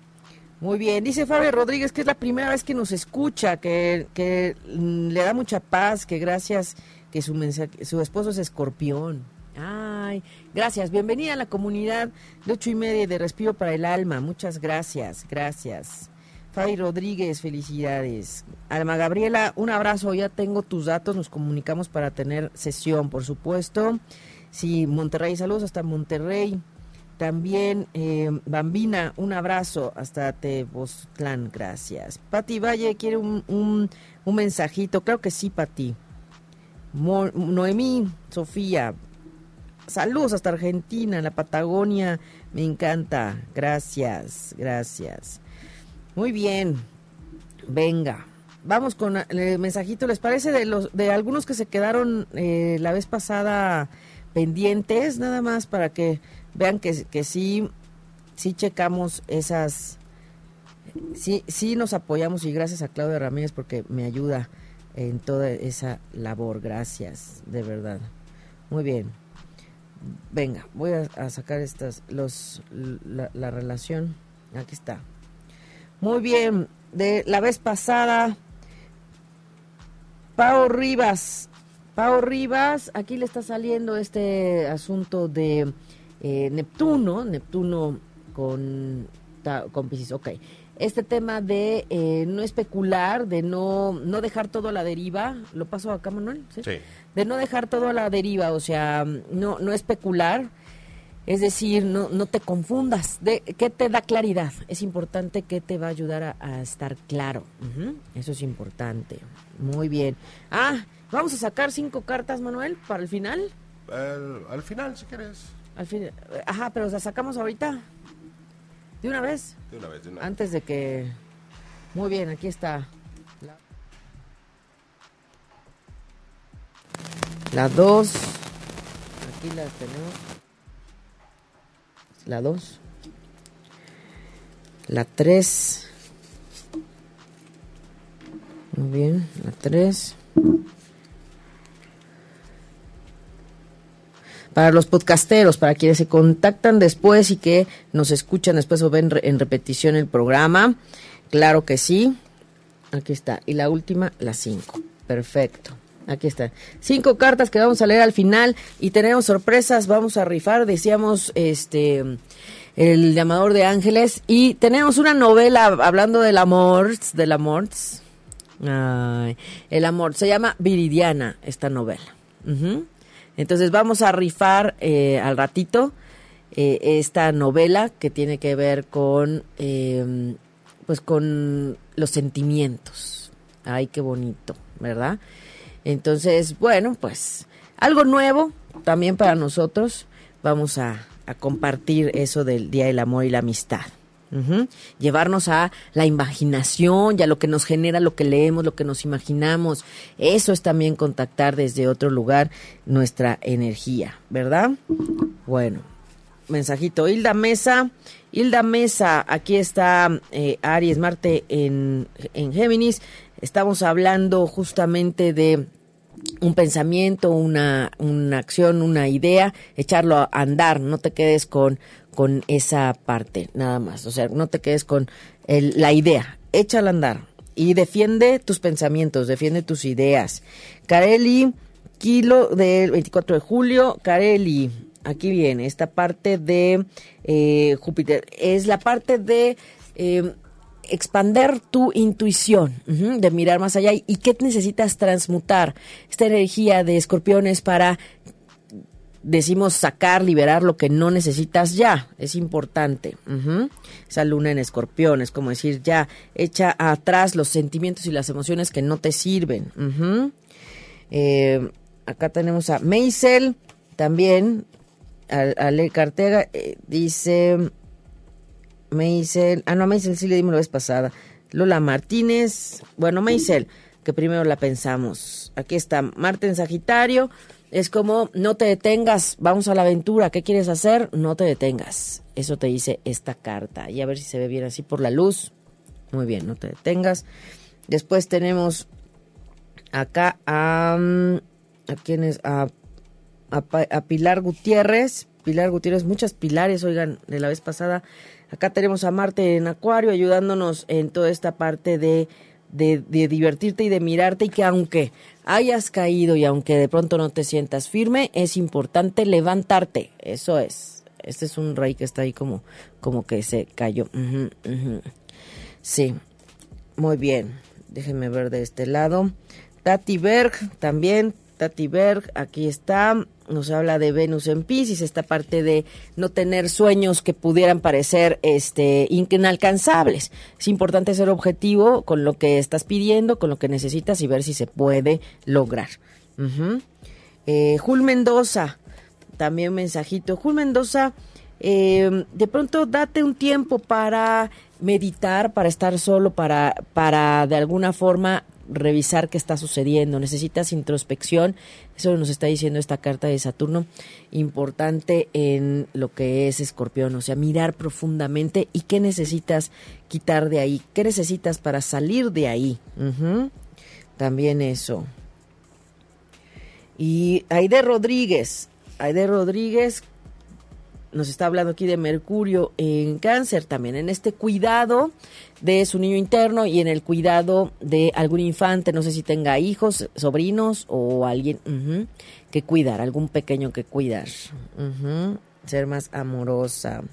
Muy bien, dice Fabio Rodríguez que es la primera vez que nos escucha, que, que le da mucha paz, que gracias, que su, su esposo es escorpión. Ay, gracias. Bienvenida a la comunidad de ocho y media de Respiro para el Alma. Muchas gracias, gracias. Fabi Rodríguez, felicidades. Alma Gabriela, un abrazo. Ya tengo tus datos. Nos comunicamos para tener sesión, por supuesto. Sí, Monterrey, saludos hasta Monterrey. También eh, Bambina, un abrazo hasta Tebostlán, gracias. Pati Valle quiere un, un, un mensajito, creo que sí, Pati. Noemí, Sofía, Saludos hasta Argentina, la Patagonia. Me encanta. Gracias, gracias. Muy bien. Venga. Vamos con el mensajito. ¿Les parece de los de algunos que se quedaron eh, la vez pasada pendientes? Nada más para que vean que, que sí, sí checamos esas. Sí, sí nos apoyamos y gracias a Claudia Ramírez porque me ayuda en toda esa labor. Gracias, de verdad. Muy bien. Venga, voy a, sacar estas, los, la, relación. Aquí está. Muy bien, de la vez pasada, Pau Rivas. Pau Rivas, aquí le está saliendo este asunto de eh, Neptuno, Neptuno con, con Pisces. Ok, este tema de eh, no especular, de no, no dejar todo a la deriva. ¿Lo paso acá, Manuel? ¿Sí? De no dejar todo a la deriva, o sea, no, no especular. Es decir, no, no te confundas. De, ¿Qué te da claridad? Es importante que te va a ayudar a, estar claro. Eso es importante. Muy bien. Ah, vamos a sacar cinco cartas, Manuel, para el final. al final, si quieres. Al fin, ajá, pero las sacamos ahorita. ¿De una vez? De una vez, de una vez. Antes de que... Muy bien, aquí está. La 2. Aquí la tenemos. La 2. La 3. Muy bien, la 3. Para los podcasteros, para quienes se contactan después y que nos escuchan después o ven en repetición el programa. Claro que sí. Aquí está. Y la última, la 5. Perfecto. Aquí está. Cinco cartas que vamos a leer al final y tenemos sorpresas. Vamos a rifar, decíamos, este, el llamador de ángeles. Y tenemos una novela hablando del amor, del amor. el amor. Se llama Viridiana, esta novela. Entonces vamos a rifar eh, al ratito eh, esta novela que tiene que ver con, em, pues con los sentimientos. Ay, qué bonito, ¿verdad? Entonces, bueno, pues algo nuevo también para nosotros. Vamos a, a compartir eso del Día del Amor y la Amistad. Llevarnos a la imaginación y a lo que nos genera lo que leemos, lo que nos imaginamos. Eso es también contactar desde otro lugar nuestra energía, ¿verdad? Bueno, mensajito. Hilda Mesa, Hilda Mesa, aquí está eh, Aries, Marte en, en Géminis. Estamos hablando justamente de un pensamiento, una, una acción, una idea, echarlo a andar, no te quedes con con esa parte, nada más. O sea, no te quedes con la idea, échala a andar y defiende tus pensamientos, defiende tus ideas. Carelli, kilo del 24 de julio, Carelli, aquí viene esta parte de eh, Júpiter, es la parte de... Eh, expander tu intuición, de mirar más allá y qué necesitas transmutar. Esta energía de escorpiones para decimos sacar, liberar lo que no necesitas ya, es importante. Esa luna en escorpión es como decir ya, echa atrás los sentimientos y las emociones que no te sirven. Eh, acá tenemos a Maisel, también Ale Cartega eh, dice, me dice, ah no, me dice, sí le dimos la vez pasada. Lola Martínez, bueno, me dice que primero la pensamos. Aquí está, Marte en Sagitario, es como, no te detengas, vamos a la aventura, ¿qué quieres hacer? No te detengas. Eso te dice esta carta. Y a ver si se ve bien así por la luz. Muy bien, no te detengas. Después tenemos acá a... Mm, ¿A quién es? A, a, Pilar Gutiérrez. Pilar Gutiérrez, muchas pilares, oigan, de la vez pasada. Acá tenemos a Marte en Acuario ayudándonos en toda esta parte de, de, de, divertirte y de mirarte y que aunque hayas caído y aunque de pronto no te sientas firme, es importante levantarte. Eso es. Este es un rey que está ahí como, como que se cayó. Sí, muy bien. Déjenme ver de este lado. Tati Berg también. Tati Berg, aquí está. Nos habla de Venus en Pisces, esta parte de no tener sueños que pudieran parecer este, inalcanzables. Es importante ser objetivo con lo que estás pidiendo, con lo que necesitas y ver si se puede lograr. Eh, Jul Mendoza, también un mensajito. Jul Mendoza, eh, de pronto date un tiempo para meditar, para estar solo, para, para de alguna forma revisar qué está sucediendo. Necesitas introspección, eso nos está diciendo esta carta de Saturno, importante en lo que es escorpión, o sea, mirar profundamente y qué necesitas quitar de ahí, qué necesitas para salir de ahí. También eso. Y Aide Rodríguez, Aide Rodríguez, nos está hablando aquí de Mercurio en cáncer también, en este cuidado de su niño interno y en el cuidado de algún infante, no sé si tenga hijos, sobrinos o alguien que cuidar, algún pequeño que cuidar. Ser más amorosa.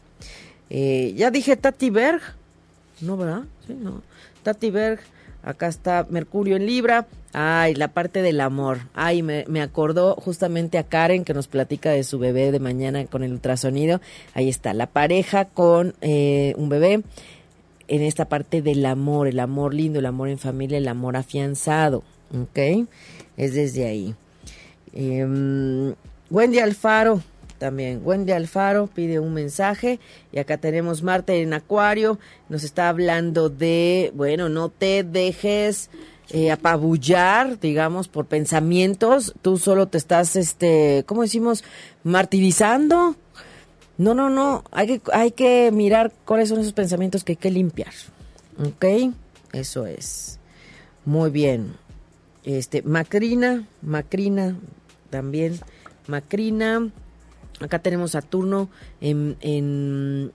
Eh, ya dije Tati Berg, ¿no, verdad? Sí, no. Tati Berg Acá está Mercurio en Libra. Ay, la parte del amor. Ay, me, acordó justamente a Karen que nos platica de su bebé de mañana con el ultrasonido. Ahí está, la pareja con eh, un bebé. En esta parte del amor, el amor lindo, el amor en familia, el amor afianzado. ¿Ok? Es desde ahí. Em, Wendy Alfaro, también. Wendy Alfaro pide un mensaje y acá tenemos Marte en Acuario, nos está hablando de, bueno, no te dejes eh, apabullar, digamos, por pensamientos, tú solo te estás, este, ¿cómo decimos? Martirizando. No, no, no, hay que, hay que mirar cuáles son esos pensamientos que hay que limpiar. ¿Ok? Eso es. Muy bien. Este, Macrina, Macrina también. Macrina, Acá tenemos Saturno en, en,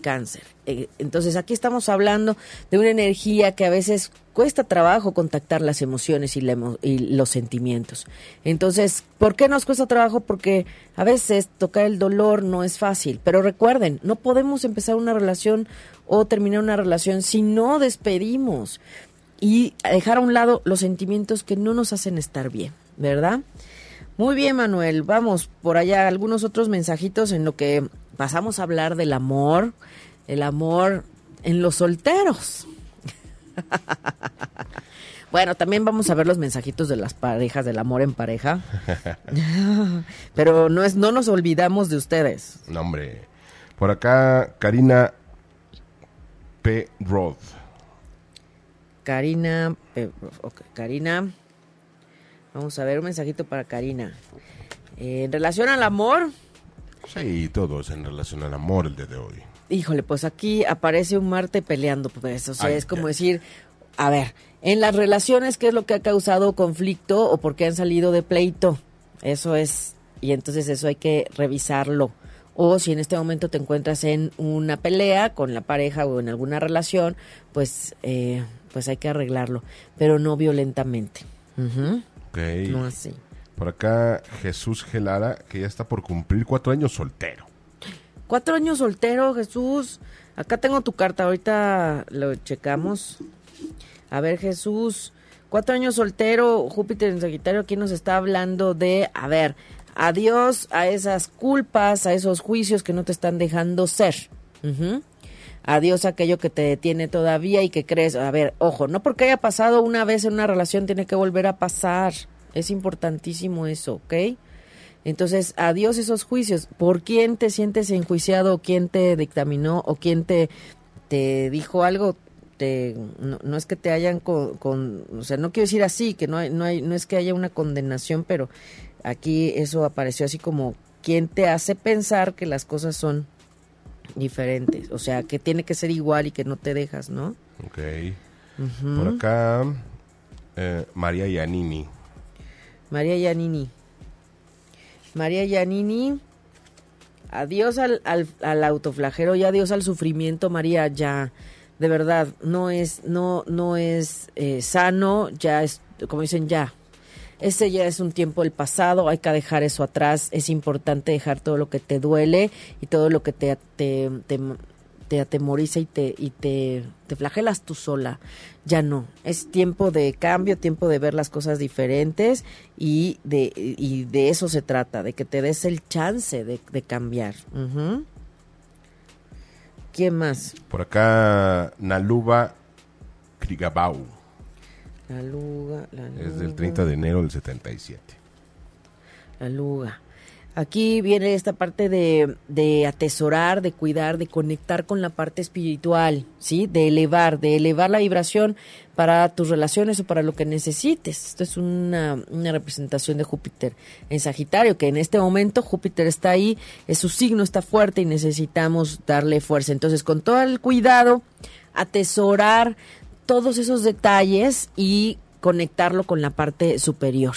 cáncer. Eh, entonces aquí estamos hablando de una energía que a veces cuesta trabajo contactar las emociones y, los sentimientos. Entonces, ¿por qué nos cuesta trabajo? Porque a veces tocar el dolor no es fácil. Pero recuerden, no podemos empezar una relación o terminar una relación si no despedimos y dejar a un lado los sentimientos que no nos hacen estar bien, ¿verdad? Muy bien, Manuel. Vamos por allá algunos otros mensajitos en lo que pasamos a hablar del amor, el amor en los solteros. bueno, también vamos a ver los mensajitos de las parejas, del amor en pareja. Pero no es, no nos olvidamos de ustedes. No, hombre. Por acá, Karina P. Roth. Karina P. Karina. Vamos a ver un mensajito para Karina. Eh, en relación al amor. Sí, todo es en relación al amor el día de hoy. Híjole, pues aquí aparece un Marte peleando, pues, o sea, es como decir, a ver, en las relaciones, ¿qué es lo que ha causado conflicto o por qué han salido de pleito? Eso es, y entonces eso hay que revisarlo. O si en este momento te encuentras en una pelea con la pareja o en alguna relación, pues, eh, pues hay que arreglarlo, pero no violentamente. No así. Por acá Jesús Gelara, que ya está por cumplir cuatro años soltero. Cuatro años soltero, Jesús. Acá tengo tu carta, ahorita lo checamos. A ver, Jesús. Cuatro años soltero, Júpiter en Sagitario, aquí nos está hablando de, a ver, adiós a esas culpas, a esos juicios que no te están dejando ser. Adiós aquello que te detiene todavía y que crees, a ver, ojo, no porque haya pasado una vez en una relación tiene que volver a pasar. Es importantísimo eso, ¿ok? Entonces, adiós esos juicios. ¿Por quién te sientes enjuiciado o quién te dictaminó o quién te, te dijo algo? Te, no, es que te hayan con, o sea, no quiero decir así, que no hay, no hay, no es que haya una condenación, pero aquí eso apareció así como quién te hace pensar que las cosas son diferentes, o sea, que tiene que ser igual y que no te dejas, ¿no? Ok. Por acá, eh, María Yanini. María Yanini. María Yanini, adiós al, al, al autoflagero y adiós al sufrimiento, María, ya, de verdad, no es, no, no es eh, sano, ya es, como dicen, ya, ese ya es un tiempo del pasado, hay que dejar eso atrás, es importante dejar todo lo que te duele y todo lo que te, te, te, atemoriza y te, y te, te flagelas tú sola. Ya no, es tiempo de cambio, tiempo de ver las cosas diferentes y de, y de eso se trata, de que te des el chance de, de cambiar. ¿Quién más? Por acá, Naluba Krigabau. La Luga, la Es del 30 de enero del 77. La Luga. Aquí viene esta parte de, de, atesorar, de cuidar, de conectar con la parte espiritual, ¿sí? De elevar, de elevar la vibración para tus relaciones o para lo que necesites. Esto es una, una representación de Júpiter en Sagitario, que en este momento Júpiter está ahí, es su signo, está fuerte y necesitamos darle fuerza. Entonces, con todo el cuidado, atesorar todos esos detalles y conectarlo con la parte superior.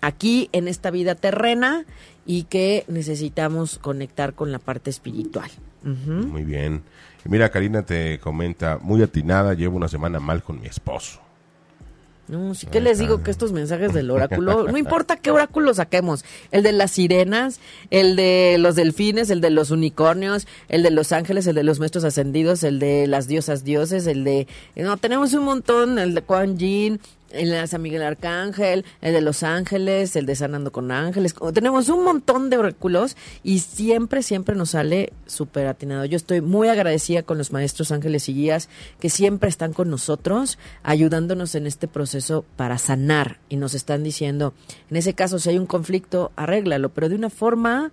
Aquí en esta vida terrena y que necesitamos conectar con la parte espiritual. Muy bien. mira, Karina te comenta, muy atinada, llevo una semana mal con mi esposo. No, sí que les digo que estos mensajes del oráculo, no importa qué oráculo saquemos, el de las sirenas, el de los delfines, el de los unicornios, el de los ángeles, el de los maestros ascendidos, el de las diosas dioses, el de... No, tenemos un montón, el de Quan Yin, el de San Miguel Arcángel, el de Los Ángeles, el de Sanando con Ángeles. Tenemos un montón de oráculos y siempre, siempre nos sale súper atinado. Yo estoy muy agradecida con los maestros ángeles y guías que siempre están con nosotros, ayudándonos en este proceso para sanar. Y nos están diciendo, en ese caso, si hay un conflicto, arréglalo, pero de una forma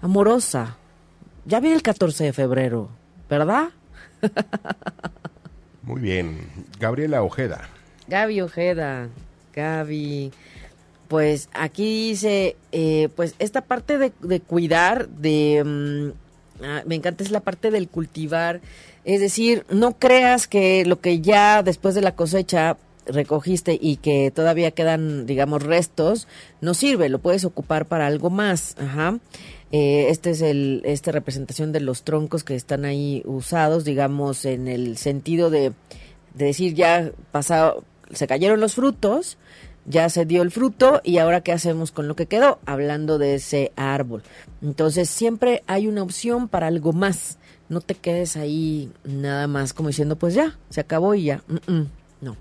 amorosa. Ya viene el 14 de febrero, ¿verdad? Muy bien. Gabriela Ojeda. Gaby Ojeda, Gaby, pues aquí dice, eh, pues esta parte de, cuidar, de, mm, ah, me encanta es la parte del cultivar, es decir, no creas que lo que ya después de la cosecha recogiste y que todavía quedan, digamos, restos, no sirve, lo puedes ocupar para algo más, ajá. Eh, este es el, esta representación de los troncos que están ahí usados, digamos, en el sentido de, de decir ya pasado, se cayeron los frutos, ya se dio el fruto y ahora qué hacemos con lo que quedó, hablando de ese árbol. Entonces siempre hay una opción para algo más. No te quedes ahí nada más como diciendo, pues ya, se acabó y ya. no.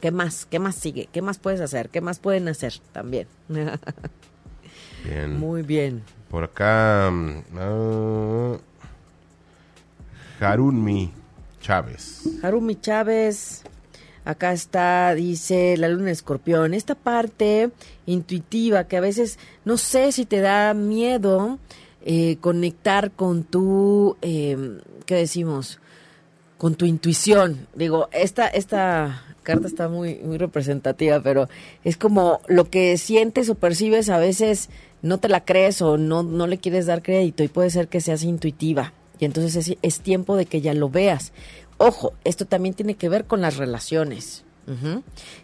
¿Qué más? ¿Qué más sigue? ¿Qué más puedes hacer? ¿Qué más pueden hacer también? bien. Muy bien. Por acá, uh, Harunmi Chávez. Harunmi Chávez. Acá está, dice la luna escorpión, esta parte intuitiva que a veces no sé si te da miedo eh, conectar con tu, eh, ¿qué decimos? Con tu intuición. Digo, esta, esta carta está muy, muy representativa, pero es como lo que sientes o percibes a veces no te la crees o no, no le quieres dar crédito y puede ser que seas intuitiva. Y entonces es, es tiempo de que ya lo veas. Ojo, esto también tiene que ver con las relaciones.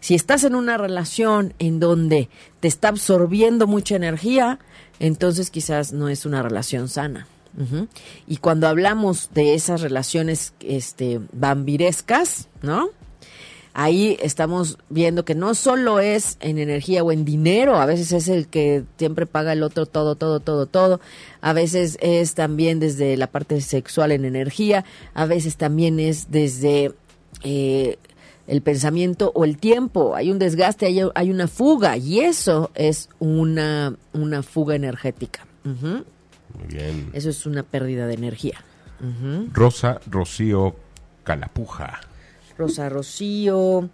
Si estás en una relación en donde te está absorbiendo mucha energía, entonces quizás no es una relación sana. Y cuando hablamos de esas relaciones este, vampirescas, ¿no? Ahí estamos viendo que no solo es en energía o en dinero, a veces es el que siempre paga el otro todo, todo, todo, todo, a veces es también desde la parte sexual en energía, a veces también es desde eh, el pensamiento o el tiempo, hay un desgaste, hay, hay una fuga y eso es una, una fuga energética. Muy bien. Eso es una pérdida de energía. Rosa Rocío Calapuja. Rosa Rocío.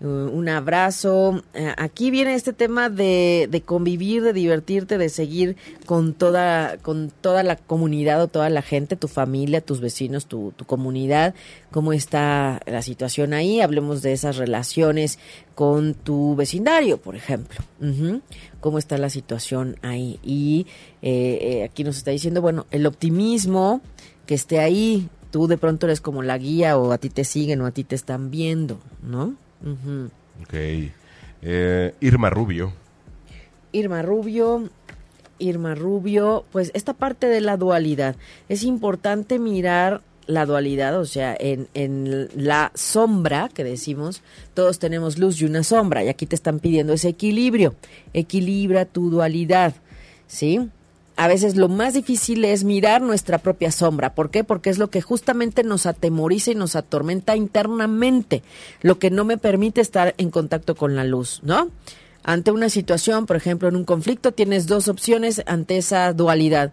un abrazo. Eh, aquí viene este tema de, de, convivir, de divertirte, de seguir con toda, con toda la comunidad o toda la gente, tu familia, tus vecinos, tu, tu comunidad, cómo está la situación ahí. Hablemos de esas relaciones con tu vecindario, por ejemplo. Cómo está la situación ahí. Y eh, eh, aquí nos está diciendo, bueno, el optimismo que esté ahí. Tú de pronto eres como la guía o a ti te siguen o a ti te están viendo, ¿no? Ok. Eh, Irma Rubio. Irma Rubio, Irma Rubio, pues esta parte de la dualidad. Es importante mirar la dualidad, o sea, en, en la sombra que decimos, todos tenemos luz y una sombra, y aquí te están pidiendo ese equilibrio. Equilibra tu dualidad, ¿sí? A veces lo más difícil es mirar nuestra propia sombra. ¿Por qué? Porque es lo que justamente nos atemoriza y nos atormenta internamente, lo que no me permite estar en contacto con la luz, ¿no? Ante una situación, por ejemplo, en un conflicto, tienes dos opciones ante esa dualidad.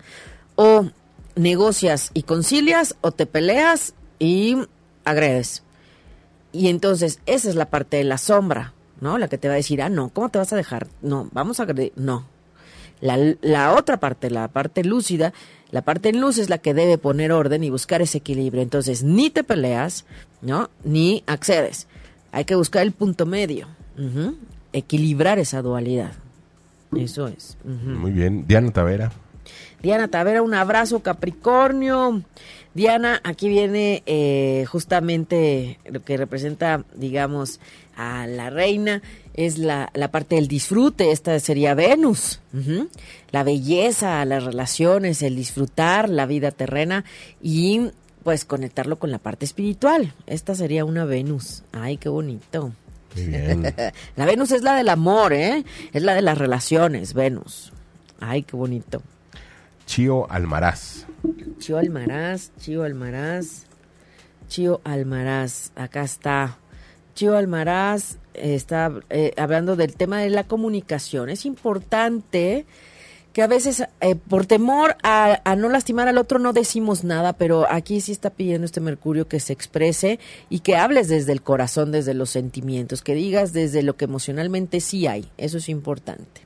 O negocias y concilias, o te peleas y agredes. Y entonces, esa es la parte de la sombra, ¿no? La que te va a decir, ah, no, ¿cómo te vas a dejar? No, vamos a agredir. No, la, otra parte, la parte lúcida, la parte en luz es la que debe poner orden y buscar ese equilibrio. Entonces, ni te peleas, ¿no? Ni accedes. Hay que buscar el punto medio. Equilibrar esa dualidad. Eso es. Muy bien. Diana Tavera. Diana Tavera, un abrazo Capricornio. Diana, aquí viene eh, justamente lo que representa, digamos, a la reina es la, la parte del disfrute, esta sería Venus, la belleza, las relaciones, el disfrutar la vida terrena y pues conectarlo con la parte espiritual. Esta sería una Venus. Ay, qué bonito. la Venus es la del amor, ¿eh? Es la de las relaciones, Venus. Ay, qué bonito. Chío Almaraz. Chío Almaraz, Chío Almaraz, Chío Almaraz. Acá está. Chío Almaraz está eh, hablando del tema de la comunicación. Es importante que a veces eh, por temor a, no lastimar al otro no decimos nada, pero aquí sí está pidiendo este Mercurio que se exprese y que hables desde el corazón, desde los sentimientos, que digas desde lo que emocionalmente sí hay. Eso es importante.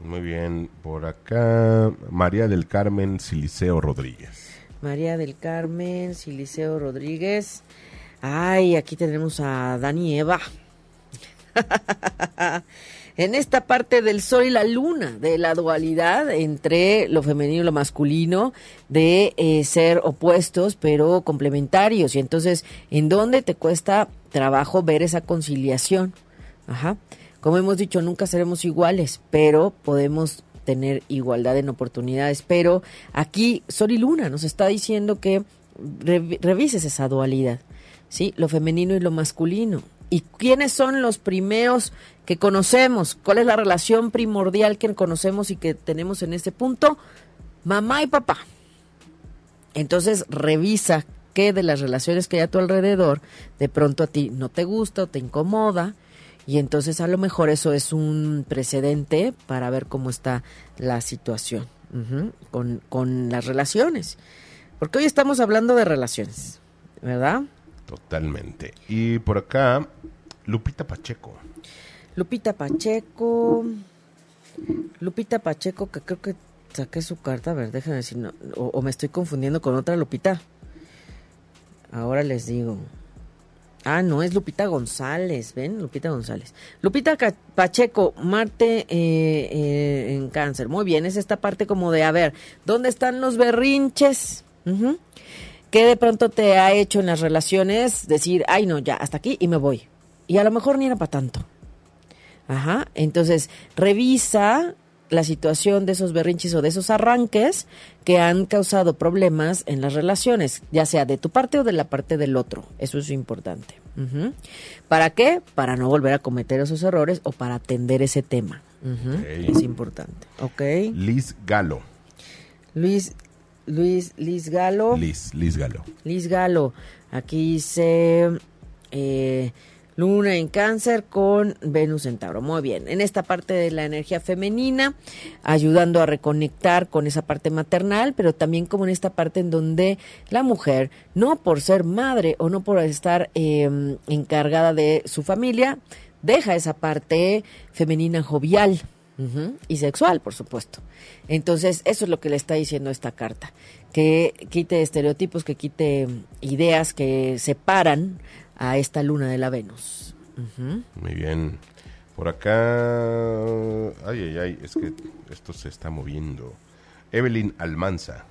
Muy bien, por acá María del Carmen Siliceo Rodríguez. María del Carmen Siliceo Rodríguez. Ay, aquí tenemos a Dani Eva. en esta parte del sol y la luna, de la dualidad entre lo femenino y lo masculino, de eh, ser opuestos pero complementarios. Y entonces, ¿en dónde te cuesta trabajo ver esa conciliación? Ajá. Como hemos dicho, nunca seremos iguales, pero podemos tener igualdad en oportunidades. Pero aquí Sol y Luna nos está diciendo que revises esa dualidad. ¿Sí? Lo femenino y lo masculino. ¿Y quiénes son los primeros que conocemos? ¿Cuál es la relación primordial que conocemos y que tenemos en este punto? Mamá y papá. Entonces revisa qué de las relaciones que hay a tu alrededor de pronto a ti no te gusta o te incomoda. Y entonces a lo mejor eso es un precedente para ver cómo está la situación con, con las relaciones. Porque hoy estamos hablando de relaciones, ¿verdad? Totalmente. Y por acá, Lupita Pacheco. Lupita Pacheco. Lupita Pacheco, que creo que saqué su carta. A ver, déjenme decir, no, o, me estoy confundiendo con otra Lupita. Ahora les digo. Ah, no, es Lupita González, ¿ven? Lupita González. Lupita Pacheco, Marte eh, eh, en cáncer. Muy bien, es esta parte como de, a ver, ¿dónde están los berrinches? ¿Qué de pronto te ha hecho en las relaciones decir, ay no, ya, hasta aquí y me voy? Y a lo mejor ni era para tanto. Ajá, entonces revisa la situación de esos berrinches o de esos arranques que han causado problemas en las relaciones, ya sea de tu parte o de la parte del otro. Eso es importante. ¿Para qué? Para no volver a cometer esos errores o para atender ese tema. Es importante. Ok. Liz Galo. Luis, Luis Liz Galo. Liz, Liz Galo. Liz Galo. Aquí dice, eh, Luna en cáncer con Venus en Tauro. Muy bien, en esta parte de la energía femenina, ayudando a reconectar con esa parte maternal, pero también como en esta parte en donde la mujer, no por ser madre o no por estar em, encargada de su familia, deja esa parte femenina jovial. Y sexual, por supuesto. Entonces, eso es lo que le está diciendo esta carta, que quite estereotipos, que quite ideas que separan a esta luna de la Venus. Muy bien. Por acá, ay, ay, ay, es que esto se está moviendo. Evelyn Almanza.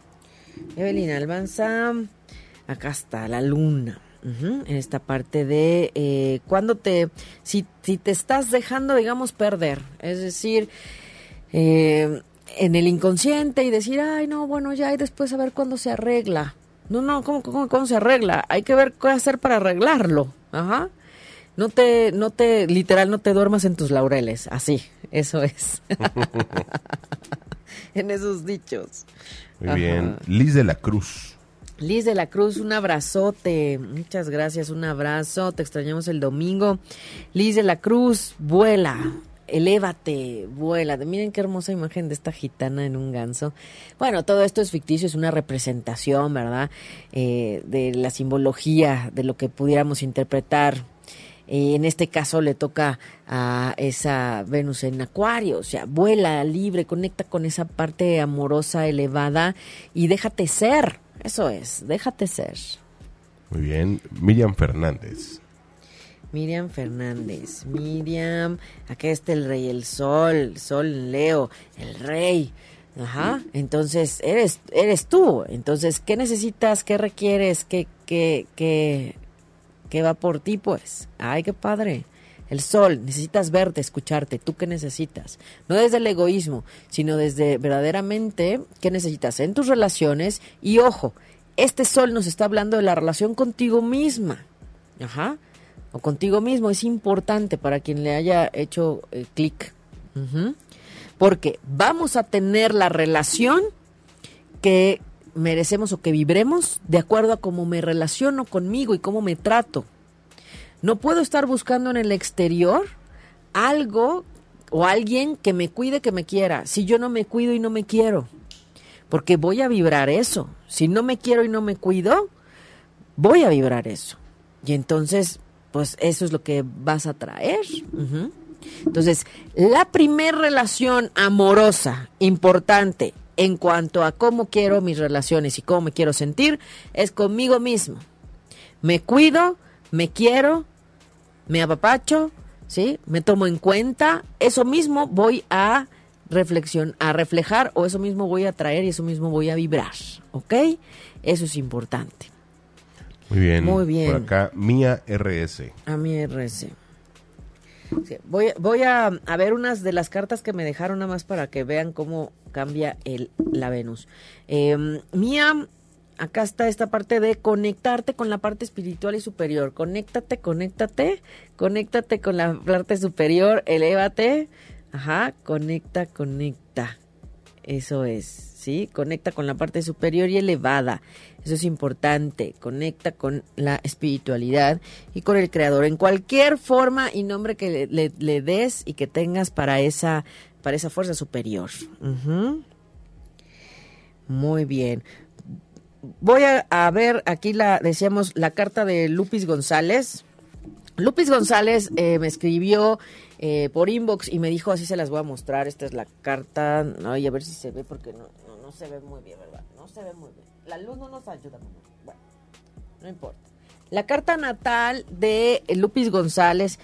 Evelyn Almanza, acá está la luna. En esta parte de eh, cuando te, si, si, te estás dejando, digamos, perder, es decir, eh, en el inconsciente y decir, ay, no, bueno, ya, y después a ver cuándo se arregla. No, no, ¿cómo, cómo, cómo se arregla? Hay que ver qué hacer para arreglarlo. Ajá. No te, no te, literal, no te duermas en tus laureles. Así, eso es. en esos dichos. Muy bien. Liz de la Cruz. Liz de la Cruz, un abrazote. Muchas gracias, un abrazo. Te extrañamos el domingo. Liz de la Cruz, vuela elévate, vuela. Miren qué hermosa imagen de esta gitana en un ganso. Bueno, todo esto es ficticio, es una representación, ¿verdad? Eh, de la simbología, de lo que pudiéramos interpretar. Eh, en este caso le toca a esa Venus en Acuario, o sea, vuela libre, conecta con esa parte amorosa, elevada y déjate ser. Eso es, déjate ser. Muy bien, Miriam Fernández. Miriam Fernández. Miriam, acá está el rey, el sol, sol Leo, el rey. Ajá, entonces eres, eres tú. Entonces, ¿qué necesitas? ¿Qué requieres? ¿Qué, qué, qué, qué va por ti? Pues, ay, qué padre. El sol, necesitas verte, escucharte. ¿Tú qué necesitas? No desde el egoísmo, sino desde verdaderamente qué necesitas en tus relaciones. Y ojo, este sol nos está hablando de la relación contigo misma. Ajá o contigo mismo es importante para quien le haya hecho eh, clic. Porque vamos a tener la relación que merecemos o que vibremos de acuerdo a cómo me relaciono conmigo y cómo me trato. No puedo estar buscando en el exterior algo o alguien que me cuide, que me quiera, si yo no me cuido y no me quiero. Porque voy a vibrar eso. Si no me quiero y no me cuido, voy a vibrar eso. Y entonces pues eso es lo que vas a traer. Entonces, la primer relación amorosa importante en cuanto a cómo quiero mis relaciones y cómo me quiero sentir es conmigo mismo. Me cuido, me quiero, me apapacho, ¿sí? Me tomo en cuenta, eso mismo voy a reflexión, a reflejar o eso mismo voy a traer y eso mismo voy a vibrar, ¿ok? Eso es importante. Muy bien. Muy bien. Por acá, Mía RS. A mi RS. voy, voy a, ver unas de las cartas que me dejaron nada más para que vean cómo cambia el, la Venus. Em, Mía, acá está esta parte de conectarte con la parte espiritual y superior. Conéctate, conéctate, conéctate con la parte superior, elévate. Ajá, conecta, conecta. Eso es, ¿sí? Conecta con la parte superior y elevada. Eso es importante. Conecta con la espiritualidad y con el creador en cualquier forma y nombre que le, des y que tengas para esa, para esa fuerza superior. Muy bien. Voy a, ver aquí la, decíamos, la carta de Lupis González. Lupis González eh, me escribió eh, por inbox y me dijo, así se las voy a mostrar, esta es la carta, no, y a ver si se ve porque no, no, se ve muy bien, ¿verdad? No se ve muy bien la luz no nos ayuda. Bueno, no importa. La carta natal de Lupis González.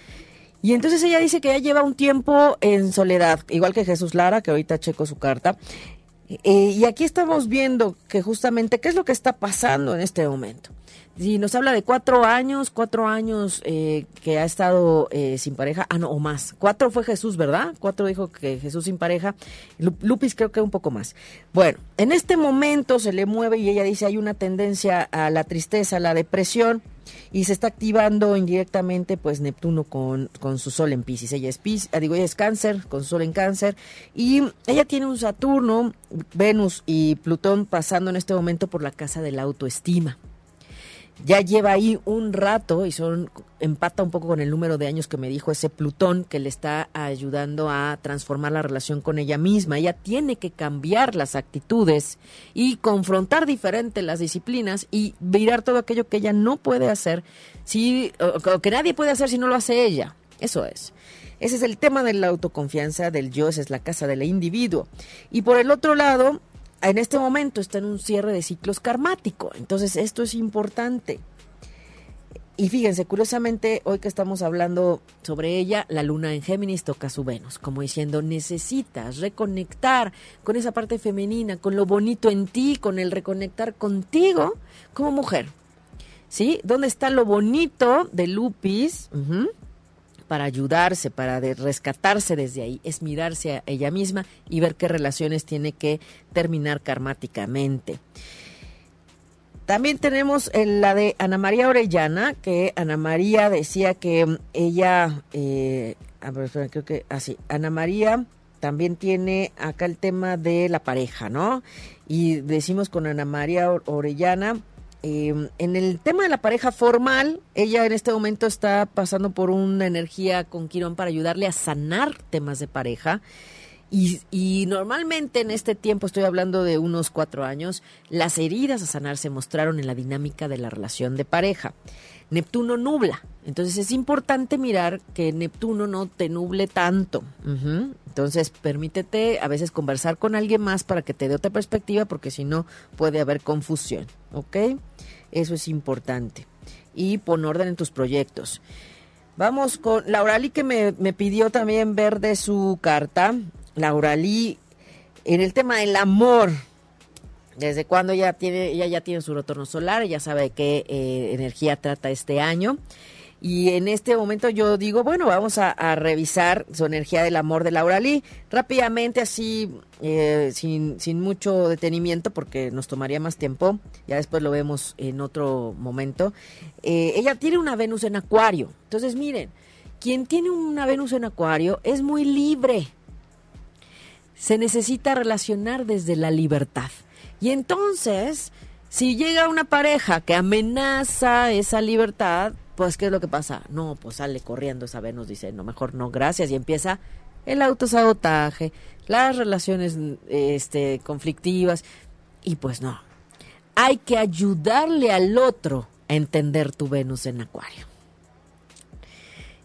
Y entonces ella dice que ya lleva un tiempo en soledad, igual que Jesús Lara, que ahorita checo su carta. Eh, y aquí estamos viendo que justamente qué es lo que está pasando en este momento. Y nos habla de cuatro años, cuatro años eh, que ha estado eh, sin pareja. Ah, no, o más. Cuatro fue Jesús, ¿verdad? Cuatro dijo que Jesús sin pareja. Lupis creo que un poco más. Bueno, en este momento se le mueve y ella dice hay una tendencia a la tristeza, a la depresión y se está activando indirectamente pues Neptuno con, con su sol en Pisces. Ella es Pisces, ah, digo, ella es cáncer, con sol en cáncer y ella tiene un Saturno, Venus y Plutón pasando en este momento por la casa de la autoestima. Ya lleva ahí un rato y son empata un poco con el número de años que me dijo ese Plutón que le está ayudando a transformar la relación con ella misma. Ella tiene que cambiar las actitudes y confrontar diferente las disciplinas y mirar todo aquello que ella no puede hacer, si o que nadie puede hacer si no lo hace ella. Eso es. Ese es el tema de la autoconfianza del yo, esa es la casa del individuo. Y por el otro lado, en este momento está en un cierre de ciclos karmático. Entonces, esto es importante. Y fíjense, curiosamente, hoy que estamos hablando sobre ella, la luna en Géminis toca su Venus, como diciendo, necesitas reconectar con esa parte femenina, con lo bonito en ti, con el reconectar contigo como mujer. ¿Sí? ¿Dónde está lo bonito de Lupis? Para ayudarse, para rescatarse desde ahí, es mirarse a ella misma y ver qué relaciones tiene que terminar karmáticamente. También tenemos la de Ana María Orellana, que Ana María decía que ella, eh, creo que así, ah, Ana María también tiene acá el tema de la pareja, ¿no? Y decimos con Ana María Orellana, Em, en el tema de la pareja formal, ella en este momento está pasando por una energía con Quirón para ayudarle a sanar temas de pareja. Y, normalmente en este tiempo, estoy hablando de unos cuatro años, las heridas a sanar se mostraron en la dinámica de la relación de pareja. Neptuno nubla, entonces es importante mirar que Neptuno no te nuble tanto. Entonces permítete a veces conversar con alguien más para que te dé otra perspectiva, porque si no puede haber confusión, ¿ok? Eso es importante. Y pon orden en tus proyectos. Vamos con Laurali que me, me pidió también ver de su carta. Laurali, en el tema del amor, desde cuando ella tiene, ella ya tiene su retorno solar, ella sabe qué eh, energía trata este año. Y en este momento yo digo, bueno, vamos a, revisar su energía del amor de Laura Lee rápidamente, así, eh, sin, sin mucho detenimiento, porque nos tomaría más tiempo. Ya después lo vemos en otro momento. Eh, ella tiene una Venus en Acuario. Entonces, miren, quien tiene una Venus en Acuario es muy libre. Se necesita relacionar desde la libertad. Y entonces, si llega una pareja que amenaza esa libertad, pues ¿qué es lo que pasa? No, pues sale corriendo esa Venus, dice, no, mejor no, gracias. Y empieza el autosabotaje, las relaciones este, conflictivas. Y pues no, hay que ayudarle al otro a entender tu Venus en Acuario.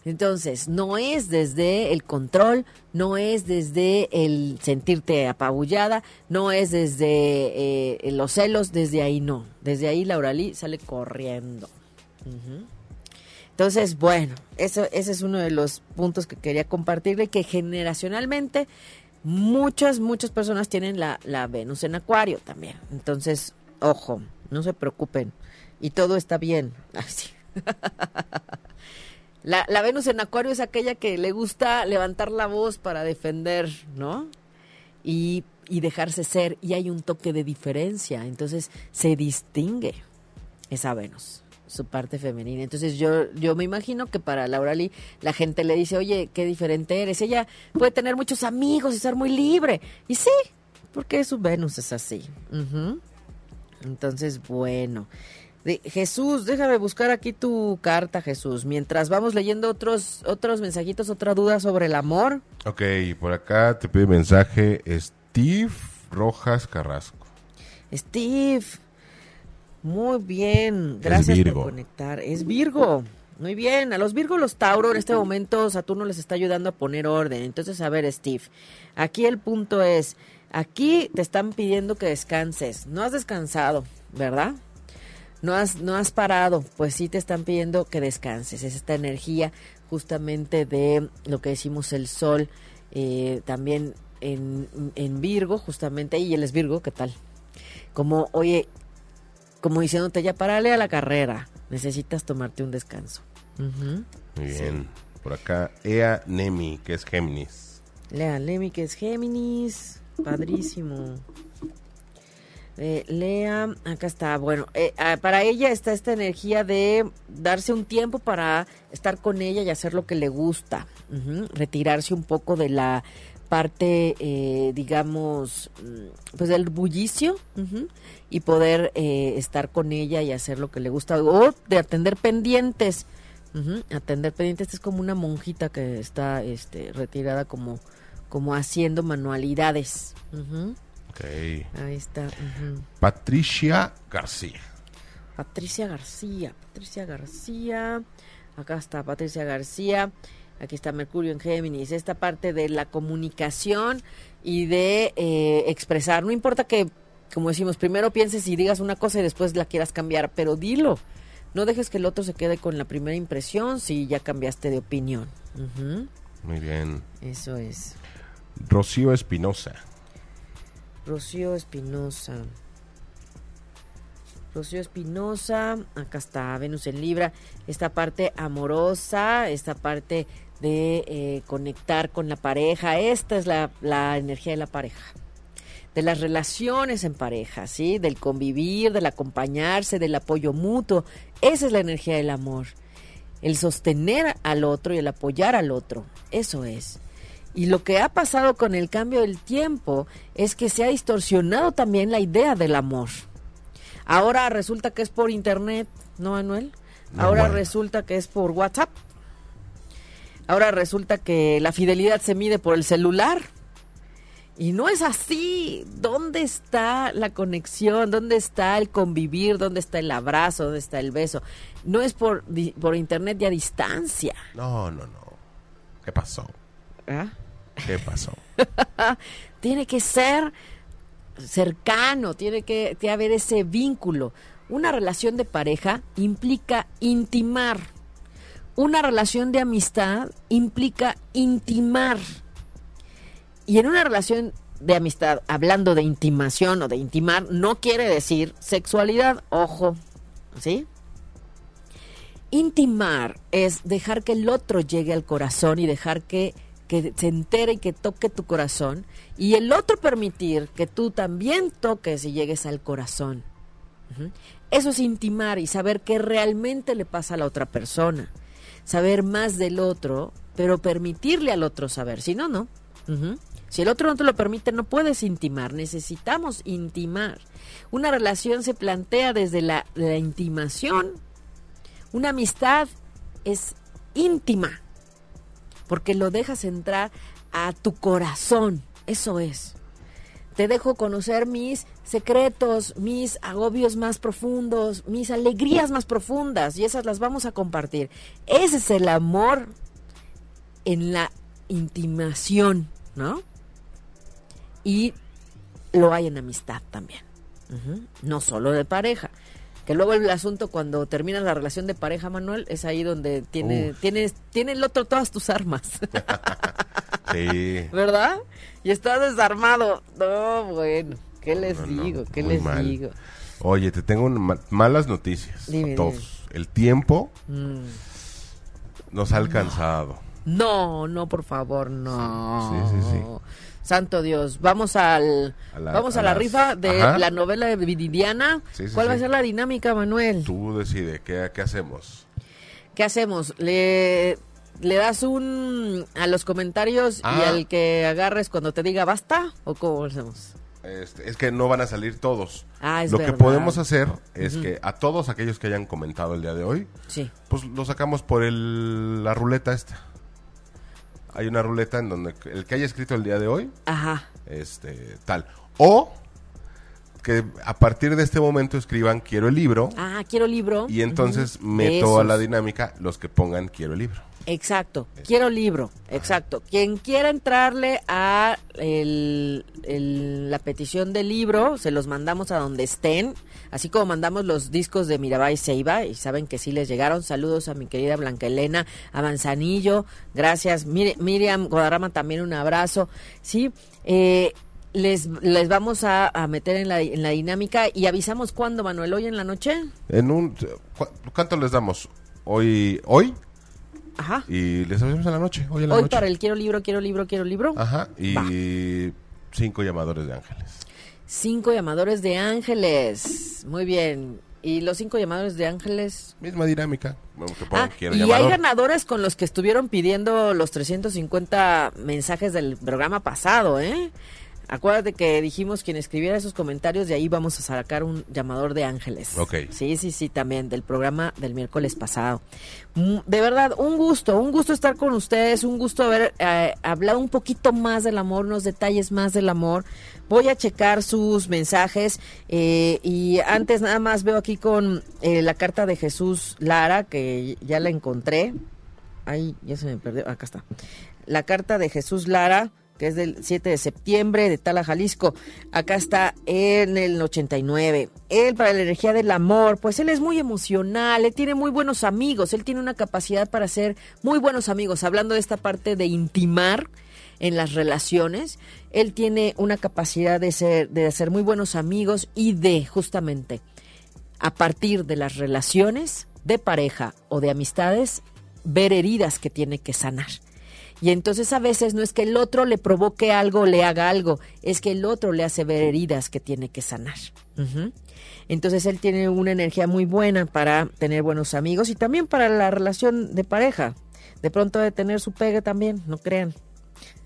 Entonces, no es desde el control, no es desde el sentirte apabullada, no es desde eh, los celos, desde ahí no. Desde ahí Laura Lee sale corriendo. Entonces, bueno, eso, ese es uno de los puntos que quería compartirle, que generacionalmente muchas, muchas personas tienen la, la Venus en Acuario también. Entonces, ojo, no se preocupen. Y todo está bien. Así. La, la, Venus en Acuario es aquella que le gusta levantar la voz para defender, ¿no? Y, y dejarse ser. Y hay un toque de diferencia. Entonces se distingue esa Venus, su parte femenina. Entonces yo, yo me imagino que para Laura Lee la gente le dice, oye, qué diferente eres. Ella puede tener muchos amigos y ser muy libre. Y sí, porque su Venus es así. Entonces, bueno. Jesús, déjame buscar aquí tu carta, Jesús. Mientras vamos leyendo otros otros mensajitos, otra duda sobre el amor. Ok, por acá te pide mensaje Steve Rojas Carrasco. Steve, muy bien, gracias por conectar. Es Virgo. Muy bien, a los Virgo, los Tauro, en este momento Saturno les está ayudando a poner orden. Entonces, a ver, Steve, aquí el punto es, aquí te están pidiendo que descanses. No has descansado, ¿verdad? no has, no has parado, pues sí te están pidiendo que descanses. Es esta energía justamente de lo que decimos el sol, eh, también en, en, Virgo, justamente, y él es Virgo, ¿qué tal? Como, oye, como diciéndote, ya parale a la carrera, necesitas tomarte un descanso. Muy bien, por acá, Ea Nemi, que es Géminis. Lea Nemi, que es Géminis, padrísimo. Eh, Lea, acá está. Bueno, eh, ah, para ella está esta energía de darse un tiempo para estar con ella y hacer lo que le gusta. Retirarse un poco de la parte, eh, digamos, mm, pues del bullicio y poder eh, estar con ella y hacer lo que le gusta o de atender pendientes. Atender pendientes es como una monjita que está este, retirada como, como haciendo manualidades. Ahí está. Patricia García. Patricia García, Patricia García. Acá está Patricia García. Aquí está Mercurio en Géminis. Esta parte de la comunicación y de eh, expresar. No importa que, como decimos, primero pienses y digas una cosa y después la quieras cambiar, pero dilo. No dejes que el otro se quede con la primera impresión si ya cambiaste de opinión. Muy bien. Eso es. Rocío Espinosa. Rocío Espinosa. Rocío Espinosa, acá está Venus en Libra, esta parte amorosa, esta parte de eh, conectar con la pareja, esta es la, la, energía de la pareja, de las relaciones en pareja, ¿sí? Del convivir, del acompañarse, del apoyo mutuo, esa es la energía del amor, el sostener al otro y el apoyar al otro, eso es. Y lo que ha pasado con el cambio del tiempo es que se ha distorsionado también la idea del amor. Ahora resulta que es por internet, ¿no, Manuel? Ahora resulta que es por WhatsApp. Ahora resulta que la fidelidad se mide por el celular. Y no es así. ¿Dónde está la conexión? ¿Dónde está el convivir? ¿Dónde está el abrazo? ¿Dónde está el beso? No es por, por internet y a distancia. No, no, no. ¿Qué pasó? ¿Ah? ¿Qué pasó? tiene que ser cercano, tiene que, haber ese vínculo. Una relación de pareja implica intimar. Una relación de amistad implica intimar. Y en una relación de amistad, hablando de intimación o de intimar, no quiere decir sexualidad, ojo, ¿sí? Intimar es dejar que el otro llegue al corazón y dejar que que se entere y que toque tu corazón, y el otro permitir que tú también toques y llegues al corazón. Eso es intimar y saber qué realmente le pasa a la otra persona. Saber más del otro, pero permitirle al otro saber. Si no, no. Si el otro no te lo permite, no puedes intimar. Necesitamos intimar. Una relación se plantea desde la, intimación. Una amistad es íntima porque lo dejas entrar a tu corazón. Eso es. Te dejo conocer mis secretos, mis agobios más profundos, mis alegrías más profundas y esas las vamos a compartir. Ese es el amor en la intimación, ¿no? Y lo hay en amistad también. No solo de pareja. Que luego el asunto cuando terminas la relación de pareja, Manuel, es ahí donde tiene, tienes, tiene el otro todas tus armas. sí. ¿Verdad? Y estás desarmado. No, bueno, ¿qué les digo? ¿Qué les digo? Oye, te tengo malas noticias a todos. El tiempo mm. nos ha alcanzado. No, no, por favor, no. Sí, sí, sí. Santo Dios, vamos al vamos a, la rifa de la novela de Viridiana. ¿Cuál va a ser la dinámica, Manuel? Tú decides, ¿qué, qué hacemos? ¿Qué hacemos? Le le das un a los comentarios y ah. al que agarres cuando te diga basta o cómo hacemos? Este, es que no van a salir todos. Ah, lo que podemos hacer es que a todos aquellos que hayan comentado el día de hoy, sí. pues lo sacamos por el, la ruleta esta hay una ruleta en donde el que haya escrito el día de hoy, Ajá. este, tal. O que a partir de este momento escriban quiero el libro. Ah, quiero libro. Y entonces meto a la dinámica los que pongan quiero el libro. Exacto, quiero libro, exacto. Quien quiera entrarle a la petición del libro, se los mandamos a donde estén, así como mandamos los discos de Mirabay Seiba, y saben que sí les llegaron. Saludos a mi querida Blanca Elena, a Manzanillo, gracias. Miriam Guadarrama también un abrazo. Sí, eh, les, les vamos a, meter en la, en la dinámica y avisamos cuándo, Manuel, hoy en la noche. En un, ¿Cuánto les damos? ¿Hoy? ¿Hoy? Ajá. Y les avisamos en la noche, hoy en la para el quiero libro, quiero libro, quiero libro. Ajá. Y cinco llamadores de ángeles. Cinco llamadores de ángeles. Muy bien. y los cinco llamadores de ángeles. Misma dinámica. Ah, y hay ganadores con los que estuvieron pidiendo los 350 mensajes del programa pasado, ¿eh? Acuérdate que dijimos quien escribiera esos comentarios, de ahí vamos a sacar un llamador de ángeles. Ok. Sí, sí, sí, también, del programa del miércoles pasado. Mm, de verdad, un gusto, un gusto estar con ustedes, un gusto haber eh, hablado un poquito más del amor, unos detalles más del amor. Voy a checar sus mensajes eh, y antes nada más veo aquí con eh, la carta de Jesús Lara, que ya la encontré. Ay, ya se me perdió, acá está. La carta de Jesús Lara que es del 7 de septiembre de Tala, Jalisco. Acá está en el 89. Él para la energía del amor, pues él es muy emocional, él tiene muy buenos amigos, él tiene una capacidad para ser muy buenos amigos. Hablando de esta parte de intimar en las relaciones, él tiene una capacidad de ser de hacer muy buenos amigos y de justamente a partir de las relaciones de pareja o de amistades ver heridas que tiene que sanar. Y entonces a veces no es que el otro le provoque algo, le haga algo, es que el otro le hace ver heridas que tiene que sanar. Entonces él tiene una energía muy buena para tener buenos amigos y también para la relación de pareja. De pronto de tener su pegue también, no crean.